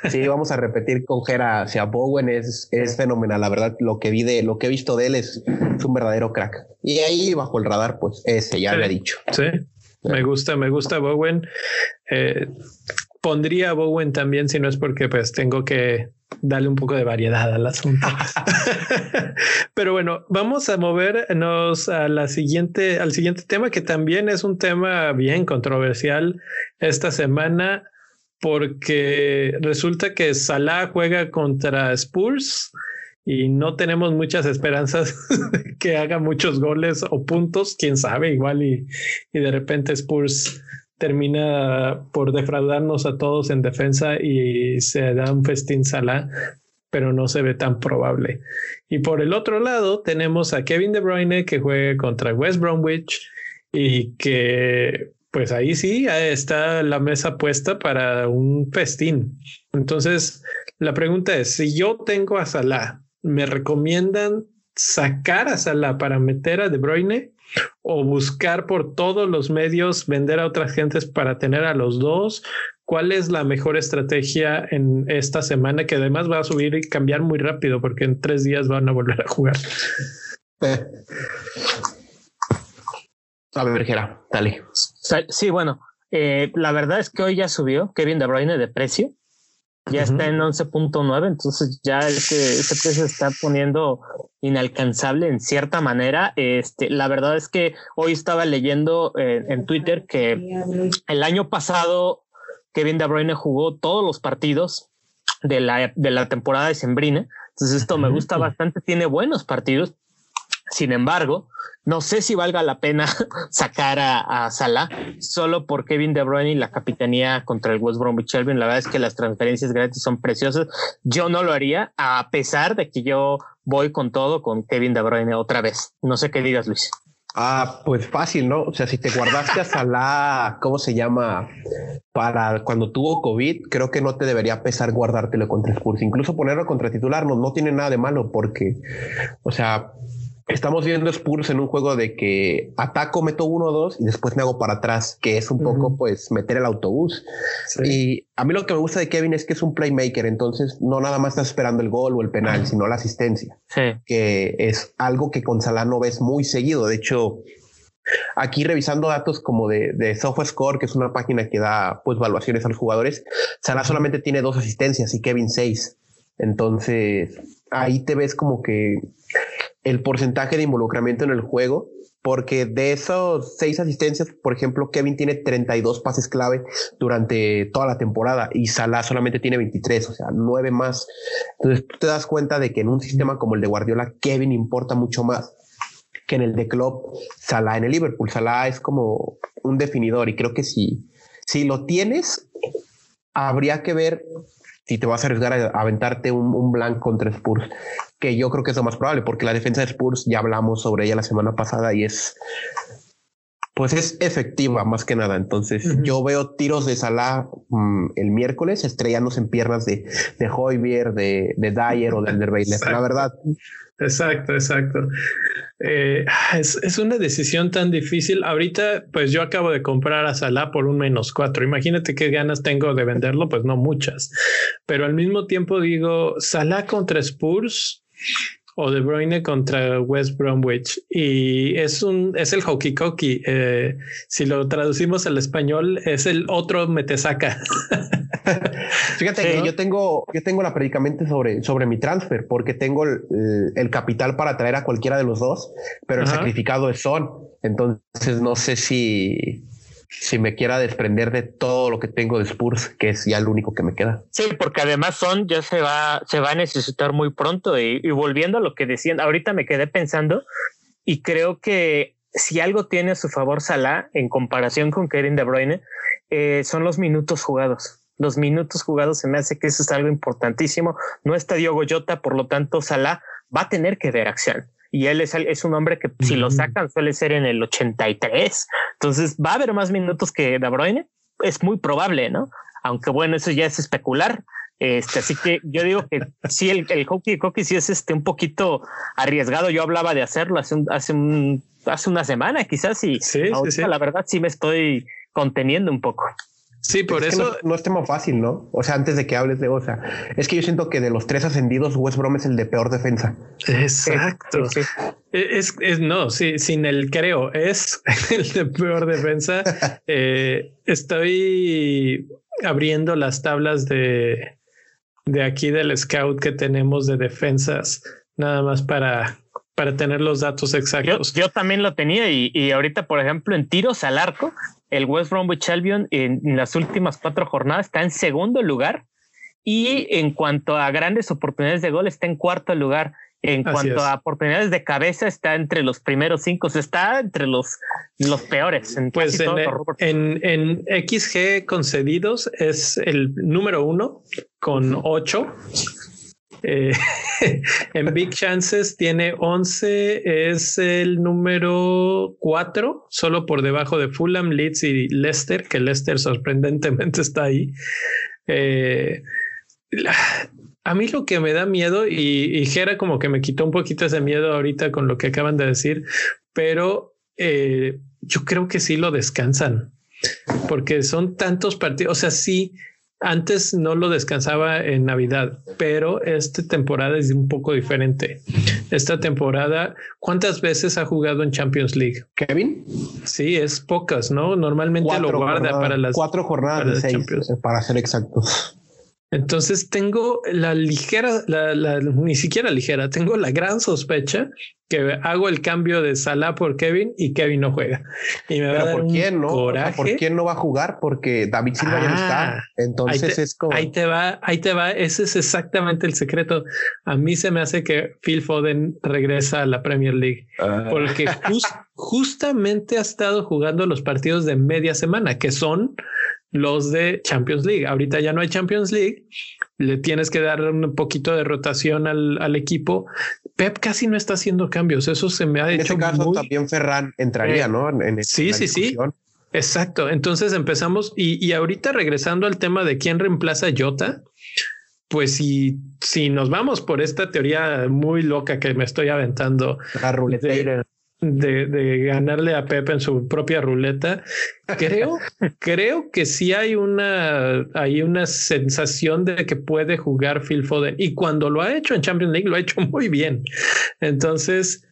Speaker 3: sí, vamos a repetir con Jera, o sea, Bowen es, es fenomenal, la verdad, lo que vi de, lo que he visto de él es, un verdadero crack. Y ahí bajo el radar, pues ese ya lo he dicho.
Speaker 1: Sí, me gusta, me gusta Bowen. Eh, pondría Bowen también si no es porque pues tengo que darle un poco de variedad al asunto. Pero bueno, vamos a movernos a la siguiente, al siguiente tema, que también es un tema bien controversial esta semana, porque resulta que Salah juega contra Spurs y no tenemos muchas esperanzas que haga muchos goles o puntos, quién sabe, igual y, y de repente Spurs termina por defraudarnos a todos en defensa y se da un festín sala, pero no se ve tan probable. Y por el otro lado tenemos a Kevin De Bruyne que juega contra West Bromwich y que pues ahí sí está la mesa puesta para un festín. Entonces, la pregunta es, si yo tengo a Salah, ¿me recomiendan sacar a Salah para meter a De Bruyne o buscar por todos los medios vender a otras gentes para tener a los dos. ¿Cuál es la mejor estrategia en esta semana que además va a subir y cambiar muy rápido porque en tres días van a volver a jugar?
Speaker 3: A ver, Gera, dale.
Speaker 2: Sí, bueno, eh, la verdad es que hoy ya subió Kevin De Bruyne de precio ya está en 11.9, entonces ya ese, ese precio se está poniendo inalcanzable en cierta manera. Este, la verdad es que hoy estaba leyendo eh, en Twitter que el año pasado Kevin De Bruyne jugó todos los partidos de la, de la temporada de Sembrina. Entonces esto me gusta bastante, tiene buenos partidos. Sin embargo, no sé si valga la pena sacar a, Salah solo por Kevin De Bruyne y la capitanía contra el West Bromwich Albion. La verdad es que las transferencias gratis son preciosas. Yo no lo haría, a pesar de que yo voy con todo con Kevin De Bruyne otra vez. No sé qué digas, Luis.
Speaker 3: Ah, pues fácil, ¿no? O sea, si te guardaste a Salah, ¿cómo se llama? Para cuando tuvo COVID, creo que no te debería pesar guardártelo contra Spurs. Incluso ponerlo contra titular no, no tiene nada de malo porque, o sea, estamos viendo Spurs en un juego de que ataco, meto uno o dos y después me hago para atrás, que es un poco pues meter el autobús. Y a mí lo que me gusta de Kevin es que es un playmaker, entonces no nada más estás esperando el gol o el penal, sino la asistencia, que es algo que con Salah no ves muy seguido. De hecho, Aquí revisando datos como de, de SofaScore, que es una página que da pues evaluaciones a los jugadores, Salah solamente tiene dos asistencias y Kevin seis. Entonces ahí te ves como que el porcentaje de involucramiento en el juego, porque de esos seis asistencias, por ejemplo, Kevin tiene 32 pases clave durante toda la temporada y Salah solamente tiene 23, o sea, nueve más. Entonces tú te das cuenta de que en un sistema como el de Guardiola, Kevin importa mucho más que en el de Klopp, Salah en el Liverpool. Salah es como un definidor y creo que si, si lo tienes, habría que ver si te vas a arriesgar a aventarte un, un contra Spurs, que yo creo que es lo más probable, porque la defensa de Spurs ya hablamos sobre ella la semana pasada y es pues es efectiva más que nada. Entonces yo veo tiros de Salah mm, el miércoles estrellándose en piernas de, de Hoybier, de, de Dyer o de Alderweireld. La verdad.
Speaker 1: Exacto, exacto. Eh, es, es, una decisión tan difícil. Ahorita, pues yo acabo de comprar a Salah por un menos cuatro. Imagínate qué ganas tengo de venderlo, pues no muchas. Pero al mismo tiempo digo, Salah contra Spurs o De Bruyne contra West Bromwich. Y es un es el hockey cocky eh, si lo traducimos al español es el otro metesaca.
Speaker 3: Fíjate que yo tengo yo tengo la predicamente sobre sobre mi transfer porque tengo el, el, capital para traer a cualquiera de los dos pero el sacrificado es Son. Entonces no sé si si me quiera desprender de todo lo que tengo de Spurs, que es ya el único que me queda.
Speaker 2: Sí, porque además Son ya se va, se va a necesitar muy pronto. Y, volviendo a lo que decían, ahorita me quedé pensando y creo que si algo tiene a su favor Salah en comparación con Kevin De Bruyne, eh, son los minutos jugados. Los minutos jugados se me hace que eso es algo importantísimo. No está Diogo Jota, por lo tanto Salah va a tener que ver acción y él es, es un hombre que si lo sacan suele ser en el 83. Entonces va a haber más minutos que De Bruyne. Es muy probable, ¿no? Aunque bueno, eso ya es especular. Este, así que yo digo que sí, el, el hockey, hockey sí es este un poquito arriesgado. Yo hablaba de hacerlo hace hace un, hace una semana, quizás, y sí, la verdad sí me estoy conteniendo un poco.
Speaker 1: Sí, por eso.
Speaker 3: no, es tema fácil, ¿no? O sea, antes de que hables de. O sea, es que yo siento que de los tres ascendidos, West Brom es el de peor defensa.
Speaker 1: Exacto. E, es, es, no, sí, sin el creo, es el de peor defensa. eh, estoy abriendo las tablas de, de aquí del scout que tenemos de defensas, nada más para para tener los datos exactos.
Speaker 2: Yo, también lo tenía y, y, ahorita, por ejemplo, en tiros al arco, el West Bromwich Albion en, las últimas cuatro jornadas está en segundo lugar y en cuanto a grandes oportunidades de gol está en cuarto lugar. En cuanto a oportunidades de cabeza está entre los primeros cinco, está entre los, los peores.
Speaker 1: En pues en, en, XG concedidos es el número uno con ocho eh, en Big Chances tiene 11, es el número 4, solo por debajo de Fulham, Leeds y Leicester, que Leicester sorprendentemente está ahí. Eh, a mí lo que me da miedo, y, y como que me quitó un poquito ese miedo ahorita con lo que acaban de decir, pero eh, yo creo que sí lo descansan, porque son tantos partidos, o sea, sí antes no lo descansaba en Navidad, pero esta temporada es un poco diferente. Esta temporada, ¿cuántas veces ha jugado en Champions League?
Speaker 3: Kevin.
Speaker 1: Sí, es pocas, ¿no? Normalmente lo guarda para las
Speaker 3: cuatro jornadas para de seis, Champions. para ser exactos.
Speaker 1: Entonces tengo la ligera, la, ni siquiera ligera, tengo la gran sospecha que hago el cambio de Salah por Kevin y Kevin no juega. Y
Speaker 3: me ¿por quién no? ¿Por quién no va a jugar? Porque David Silva ya no está. Ah,
Speaker 1: Entonces
Speaker 3: es como.
Speaker 1: Ahí te va, ahí te va. Ese es exactamente el secreto. A mí se me hace que Phil Foden regresa a la Premier League ah. porque justamente ha estado jugando los partidos de media semana, que son los de Champions League. Ahorita ya no hay Champions League, le tienes que dar un poquito de rotación al, al equipo. Pep casi no está haciendo cambios, eso se me ha
Speaker 3: en
Speaker 1: hecho.
Speaker 3: En caso también Ferran entraría, eh, ¿no?
Speaker 1: En, sí, sí, sí. Exacto. Entonces empezamos y, y, ahorita regresando al tema de quién reemplaza a Jota, pues si, si nos vamos por esta teoría muy loca que me estoy aventando.
Speaker 3: La ruleta
Speaker 1: de, de, ganarle a Pepe en su propia ruleta. Creo, creo que sí hay una, hay una sensación de que puede jugar Phil Foden y cuando lo ha hecho en Champions League lo ha hecho muy bien. Entonces,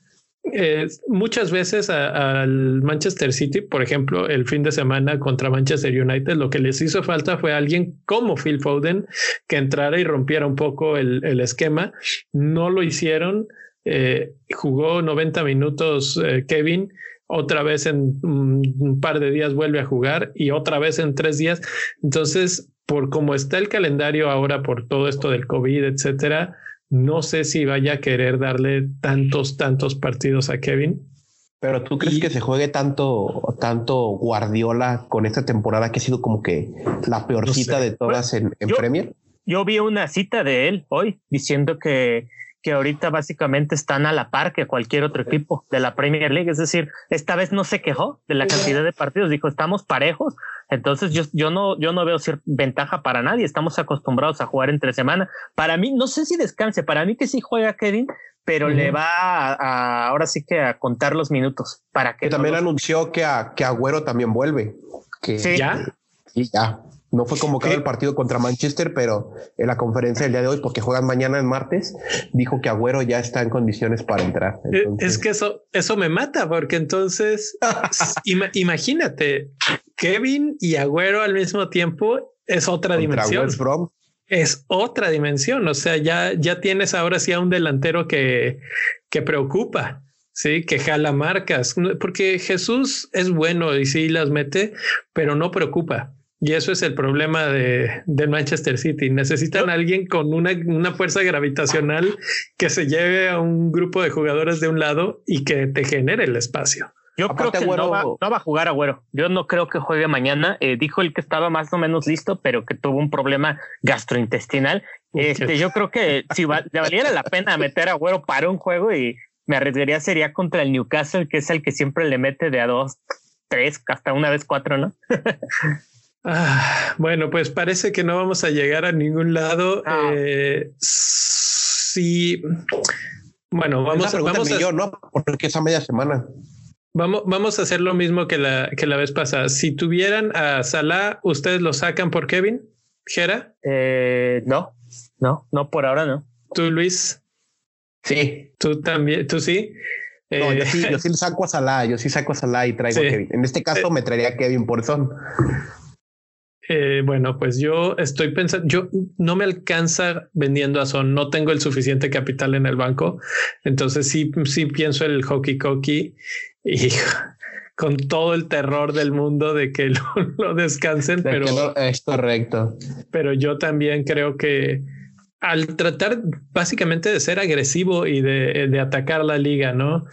Speaker 1: eh, muchas veces al Manchester City, por ejemplo, el fin de semana contra Manchester United, lo que les hizo falta fue alguien como Phil Foden que entrara y rompiera un poco el, el esquema. No lo hicieron eh, jugó 90 minutos eh, Kevin, otra vez en un par de días vuelve a jugar y otra vez en tres días. Entonces, por cómo está el calendario ahora, por todo esto del COVID, etcétera, no sé si vaya a querer darle tantos, tantos partidos a Kevin.
Speaker 3: Pero tú crees que se juegue tanto, tanto Guardiola con esta temporada que ha sido como que la peor cita de todas en, Premier?
Speaker 2: Yo vi una cita de él hoy diciendo que que ahorita básicamente están a la par que cualquier otro equipo de la Premier League. Es decir, esta vez no se quejó de la cantidad de partidos, dijo, estamos parejos. Entonces yo, yo no, yo no veo ventaja para nadie. Estamos acostumbrados a jugar entre semana. Para mí, no sé si descanse, para mí que sí juega Kevin, pero le va a, ahora sí que a contar los minutos para que.
Speaker 3: también anunció que a, que Agüero también vuelve. Que,
Speaker 1: ¿Sí? ¿Ya?
Speaker 3: Sí, ya. No fue convocado el partido contra Manchester, pero en la conferencia del día de hoy, porque juegan mañana en martes, dijo que Agüero ya está en condiciones para entrar.
Speaker 1: Eh, es que eso, eso me mata, porque entonces imagínate, Kevin y Agüero al mismo tiempo es otra dimensión. Es otra dimensión. O sea, ya, ya tienes ahora sí a un delantero que, que preocupa. Sí, que jala marcas, porque Jesús es bueno y sí las mete, pero no preocupa. Y eso es el problema de, Manchester City. Necesitan a alguien con una, una, fuerza gravitacional que se lleve a un grupo de jugadores de un lado y que te genere el espacio.
Speaker 2: Yo creo que no, va, a jugar Agüero. Yo no creo que juegue mañana. Eh, dijo el que estaba más o menos listo, pero que tuvo un problema gastrointestinal. Este, yo creo que si le valiera la pena meter a Agüero para un juego y me arriesgaría sería contra el Newcastle, que es el que siempre le mete de a dos, tres, hasta una vez cuatro, ¿no?
Speaker 1: Ah, bueno, pues parece que no vamos a llegar a ningún lado. Ah. Eh, sí. Bueno, vamos, a, vamos
Speaker 3: a. Yo, ¿no? Porque esa media semana.
Speaker 1: Vamos, vamos a hacer lo mismo que la, que la vez pasada. Si tuvieran a Salah, ¿ustedes lo sacan por Kevin? ¿Jera?
Speaker 2: Eh, no, no, no, por ahora no.
Speaker 1: ¿Tú, Luis?
Speaker 3: Sí.
Speaker 1: ¿Tú también? ¿Tú sí?
Speaker 3: No, yo sí, yo sí saco a Salah, yo sí saco a Salah y traigo a Kevin. En este caso me traería a Kevin por son.
Speaker 1: Eh, bueno, pues yo estoy pensando, yo no me alcanza vendiendo a Son, no tengo el suficiente capital en el banco, entonces sí, sí pienso el hockey cocky y con todo el terror del mundo de que lo, descansen, pero
Speaker 3: es correcto.
Speaker 1: Pero yo también creo que al tratar básicamente de ser agresivo y de, de atacar la liga, ¿no?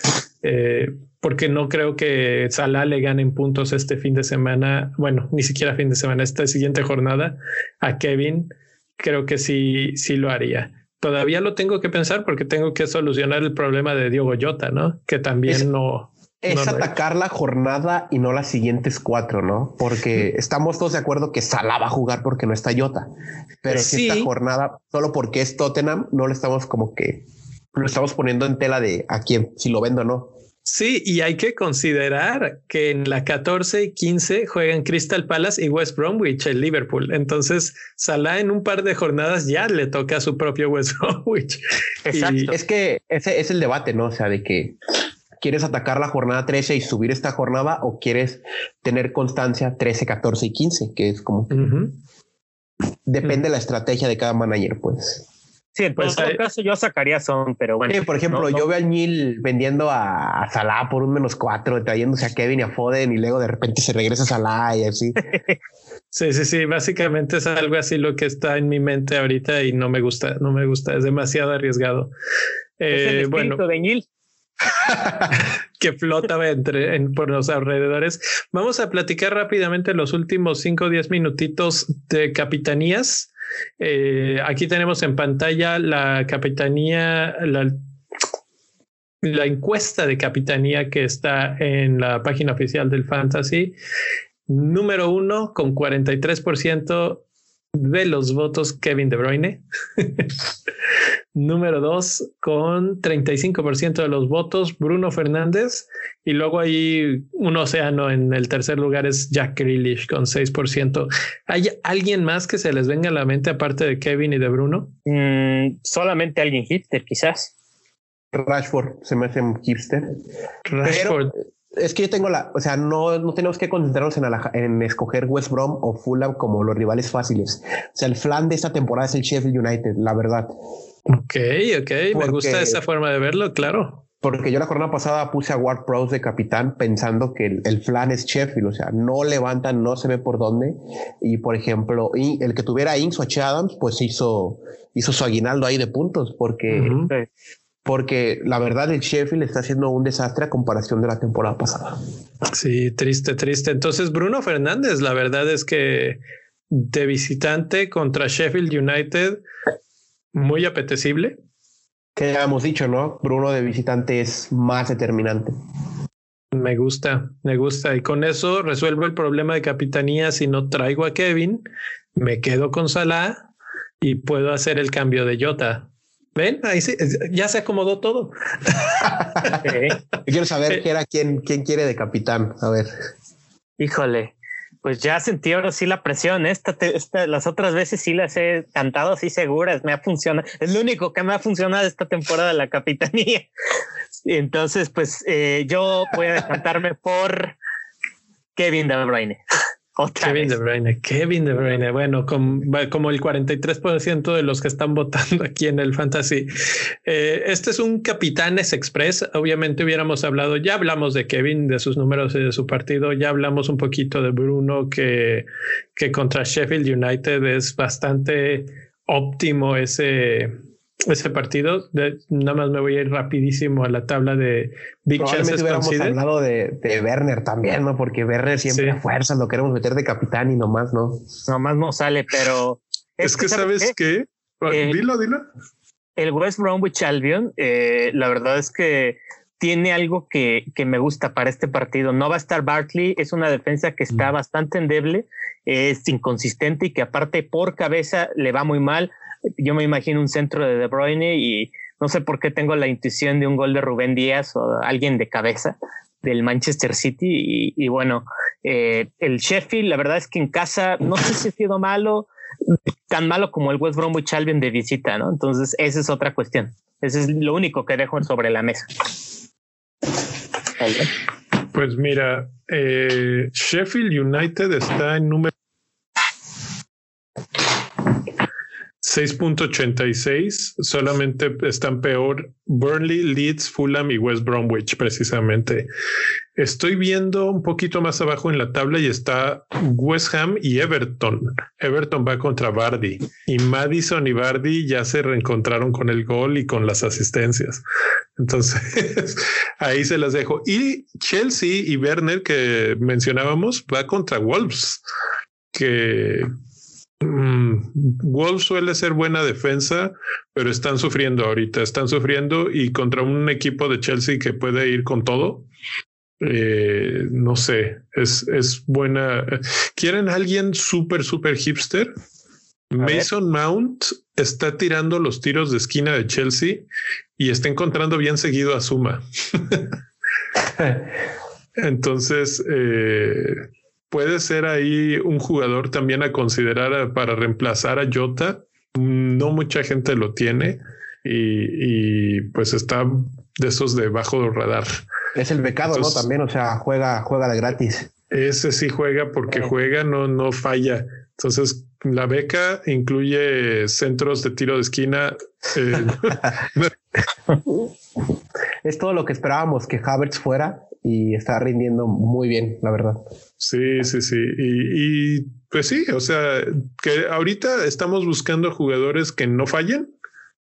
Speaker 1: Eh, porque no creo que Salah le gane en puntos este fin de semana, bueno, ni siquiera fin de semana, esta siguiente jornada a Kevin, creo que sí, sí lo haría. Todavía lo tengo que pensar porque tengo que solucionar el problema de Diogo Jota, ¿no? Que también no.
Speaker 3: Es atacar la jornada y no las siguientes cuatro, ¿no? Porque estamos todos de acuerdo que Salah va a jugar porque no está Jota. Pero si esta jornada, solo porque es Tottenham, no le estamos como que lo estamos poniendo en tela de a quién, si lo vendo o no.
Speaker 1: Sí, y hay que considerar que en la 14 y 15 juegan Crystal Palace y West Bromwich, el Liverpool. Entonces, Salah en un par de jornadas ya le toca a su propio West Bromwich.
Speaker 3: Exacto. Es que ese es el debate, ¿no? O sea, de que quieres atacar la jornada 13 y subir esta jornada o quieres tener constancia 13, 14 y 15, que es como depende de la estrategia de cada manager, pues.
Speaker 2: Sí, en pues, todo caso yo sacaría Son, pero bueno.
Speaker 3: por ejemplo, yo veo al Nil vendiendo a, Salah por un menos cuatro, trayéndose a Kevin y a Foden y luego de repente se regresa a Salah y así.
Speaker 1: sí, sí, sí, básicamente es algo así lo que está en mi mente ahorita y no me gusta, no me gusta, es demasiado arriesgado.
Speaker 2: es el eh, bueno, de Nil.
Speaker 1: que flota entre, por los alrededores. Vamos a platicar rápidamente los últimos 5 o 10 minutitos de capitanías. Eh, aquí tenemos en pantalla la capitanía, la, la encuesta de capitanía que está en la página oficial del Fantasy. Número uno con 43% de los votos Kevin De Bruyne. Número dos, con 35% de los votos, Bruno Fernández. Y luego hay un océano en el tercer lugar, es Jack Grealish con 6%. ¿Hay alguien más que se les venga a la mente aparte de Kevin y de Bruno?
Speaker 2: Mm, solamente alguien hipster, quizás.
Speaker 3: Rashford se me hace un hipster. Rashford es que yo tengo la, o sea, no, no tenemos que concentrarnos en, en, escoger West Brom o Fulham como los rivales fáciles. O sea, el flan de esta temporada es el Sheffield United, la verdad.
Speaker 1: Ok, ok, me gusta esa forma de verlo, claro.
Speaker 3: Porque yo la jornada pasada puse a Ward Prowse de capitán pensando que el, flan es Sheffield, o sea, no levantan, no se ve por dónde. Y por ejemplo, el que tuviera Inks o H. Adams, pues hizo, hizo su aguinaldo ahí de puntos, porque porque la verdad el Sheffield está haciendo un desastre a comparación de la temporada pasada.
Speaker 1: Sí, triste, triste. Entonces Bruno Fernández, la verdad es que de visitante contra Sheffield United, muy apetecible.
Speaker 3: Que ya hemos dicho, ¿no? Bruno de visitante es más determinante.
Speaker 1: Me gusta, me gusta. Y con eso resuelvo el problema de capitanía. Si no traigo a Kevin, me quedo con Salah y puedo hacer el cambio de Jota. Ven, ahí sí, ya se acomodó todo.
Speaker 3: quiero saber qué era quién, quién quiere de capitán. A ver.
Speaker 2: Híjole, pues ya sentí ahora sí la presión. Esta, las otras veces sí las he cantado así seguras. Me ha funcionado. Es lo único que me ha funcionado esta temporada de la capitanía. Entonces, pues eh, yo voy a decantarme por Kevin De Bruyne.
Speaker 1: Kevin De Bruyne, Kevin De Bruyne. Bueno, como el 43% de los que están votando aquí en el Fantasy. Eh, este es un Capitanes Express. Obviamente hubiéramos hablado, ya hablamos de Kevin, de sus números y de su partido. Ya hablamos un poquito de Bruno, que, que contra Sheffield United es bastante óptimo ese, ese partido. nada más me voy a ir rapidísimo a la tabla de
Speaker 3: Big Chances hubiéramos hablado de, de, Werner también, ¿no? Porque Werner siempre a fuerza lo queremos meter de capitán y nomás no.
Speaker 2: Nomás no sale, pero...
Speaker 1: Es, que, ¿sabes qué? Eh, dilo, dilo.
Speaker 2: El West Bromwich Albion, eh, la verdad es que tiene algo que, que, me gusta para este partido. No va a estar Bartley, es una defensa que está mm. bastante endeble, es inconsistente y que aparte por cabeza le va muy mal yo me imagino un centro de De Bruyne y no sé por qué tengo la intuición de un gol de Rubén Díaz o alguien de cabeza del Manchester City y, bueno, eh, el Sheffield, la verdad es que en casa no sé si ha sido malo, tan malo como el West Bromwich Albion de visita, ¿no? Entonces, esa es otra cuestión. Ese es lo único que dejo sobre la mesa.
Speaker 1: Pues mira, eh, Sheffield United está en número 6.86, solamente están peor Burnley, Leeds, Fulham y West Bromwich, precisamente. Estoy viendo un poquito más abajo en la tabla y está West Ham y Everton. Everton va contra Bardi y Madison y Bardi ya se reencontraron con el gol y con las asistencias. Entonces ahí se las dejo. Y Chelsea y Werner que mencionábamos va contra Wolves, que Wolves suele ser buena defensa, pero están sufriendo ahorita, están sufriendo y contra un equipo de Chelsea que puede ir con todo. Eh, no sé, es, es buena. ¿Quieren alguien súper, súper hipster? Mason Mount está tirando los tiros de esquina de Chelsea y está encontrando bien seguido a Suma. Entonces, eh, puede ser ahí un jugador también a considerar para reemplazar a Jota. No mucha gente lo tiene y, pues está de esos de bajo radar.
Speaker 3: Es el becado, ¿no? También, o sea, juega, juega de gratis.
Speaker 1: Ese sí juega porque juega, no, no falla. Entonces, la beca incluye centros de tiro de esquina. Eh,
Speaker 3: es todo lo que esperábamos que Havertz fuera y está rindiendo muy bien, la verdad.
Speaker 1: Sí, sí, sí. Y, pues sí, o sea, que ahorita estamos buscando jugadores que no fallen.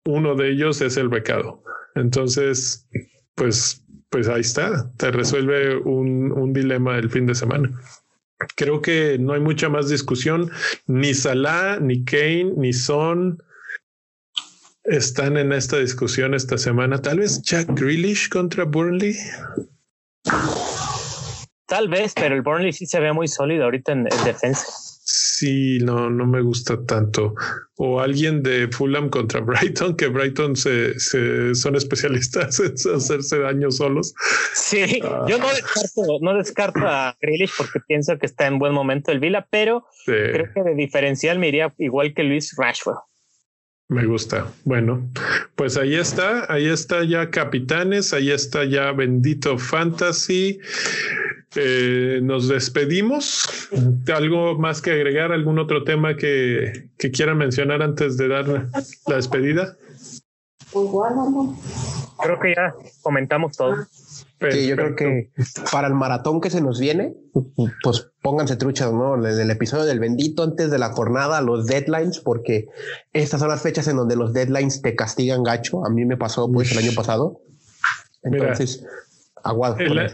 Speaker 1: Uno de ellos es el becado. Entonces, pues, pues ahí está. Te resuelve un, un dilema el fin de semana. Creo que no hay mucha más discusión. Ni Salah, ni Kane, ni Son están en esta discusión esta semana. Tal vez Jack Grealish contra Burnley.
Speaker 2: Tal vez, pero el Burnley sí se ve muy sólido ahorita en, defensa.
Speaker 1: sí, no, no me gusta tanto. O alguien de Fulham contra Brighton, que Brighton se, son especialistas en hacerse daño solos.
Speaker 2: Sí, ah. yo no descarto, no descarto a Grealish porque pienso que está en buen momento el Vila, pero creo que de diferencial me iría igual que Luis Rashford.
Speaker 1: Me gusta. Bueno, pues ahí está, ahí está ya Capitanes, ahí está ya Bendito Fantasy. Eh, nos despedimos. ¿Algo más que agregar? ¿Algún otro tema que, que quieran mencionar antes de dar la despedida?
Speaker 2: Creo que ya comentamos todo.
Speaker 3: Sí, yo creo que para el maratón que se nos viene, pues pónganse truchas, ¿no? En el episodio del bendito antes de la jornada, los deadlines, porque estas son las fechas en donde los deadlines te castigan gacho. A mí me pasó pues el año pasado. Entonces, aguado
Speaker 1: el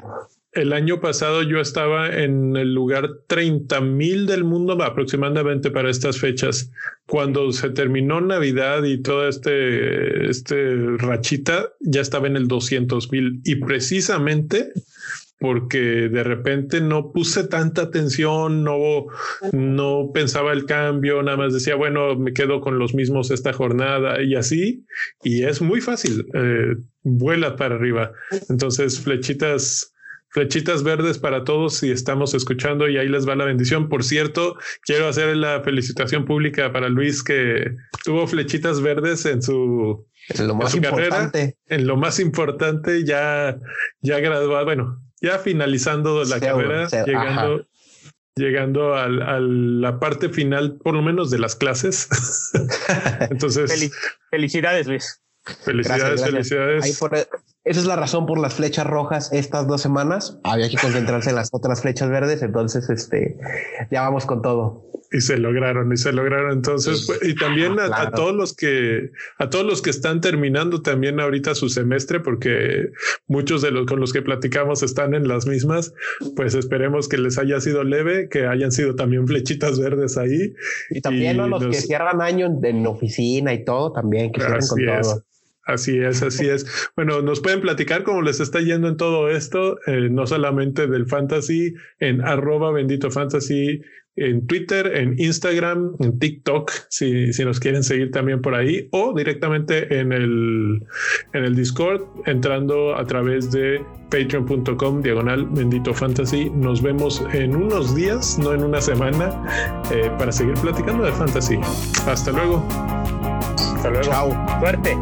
Speaker 1: año pasado yo estaba en el lugar 30 mil del mundo aproximadamente para estas fechas. Cuando se terminó Navidad y toda este, este rachita, ya estaba en el 200 mil y precisamente porque de repente no puse tanta atención, no, no pensaba el cambio, nada más decía, bueno, me quedo con los mismos esta jornada y así, y es muy fácil, eh, vuela para arriba. Entonces, flechitas Flechitas verdes para todos si estamos escuchando y ahí les va la bendición. Por cierto, quiero hacer la felicitación pública para Luis que tuvo flechitas verdes en su,
Speaker 3: en lo más importante.
Speaker 1: En lo más importante, ya, ya graduado, bueno, ya finalizando la carrera, llegando, llegando a la parte final, por lo menos de las clases. Entonces,
Speaker 2: felicidades, Luis.
Speaker 1: Felicidades, felicidades.
Speaker 3: Esa es la razón por las flechas rojas estas dos semanas. Había que concentrarse en las otras flechas verdes, entonces este ya vamos con todo.
Speaker 1: Y se lograron, y se lograron. Entonces, pues, y también a, todos los que, a todos los que están terminando también ahorita su semestre, porque muchos de los con los que platicamos están en las mismas, pues esperemos que les haya sido leve, que hayan sido también flechitas verdes ahí.
Speaker 3: Y también los que cierran año en, oficina y todo, también que cierren con todo.
Speaker 1: Así es, así es. Bueno, nos pueden platicar cómo les está yendo en todo esto, eh, no solamente del fantasy, en arroba bendito fantasy, en Twitter, en Instagram, en TikTok, si, si nos quieren seguir también por ahí, o directamente en el, en el Discord, entrando a través de patreon.com diagonal bendito fantasy. Nos vemos en unos días, no en una semana, eh, para seguir platicando de fantasy. Hasta luego.
Speaker 2: Hasta luego. Chao. Suerte.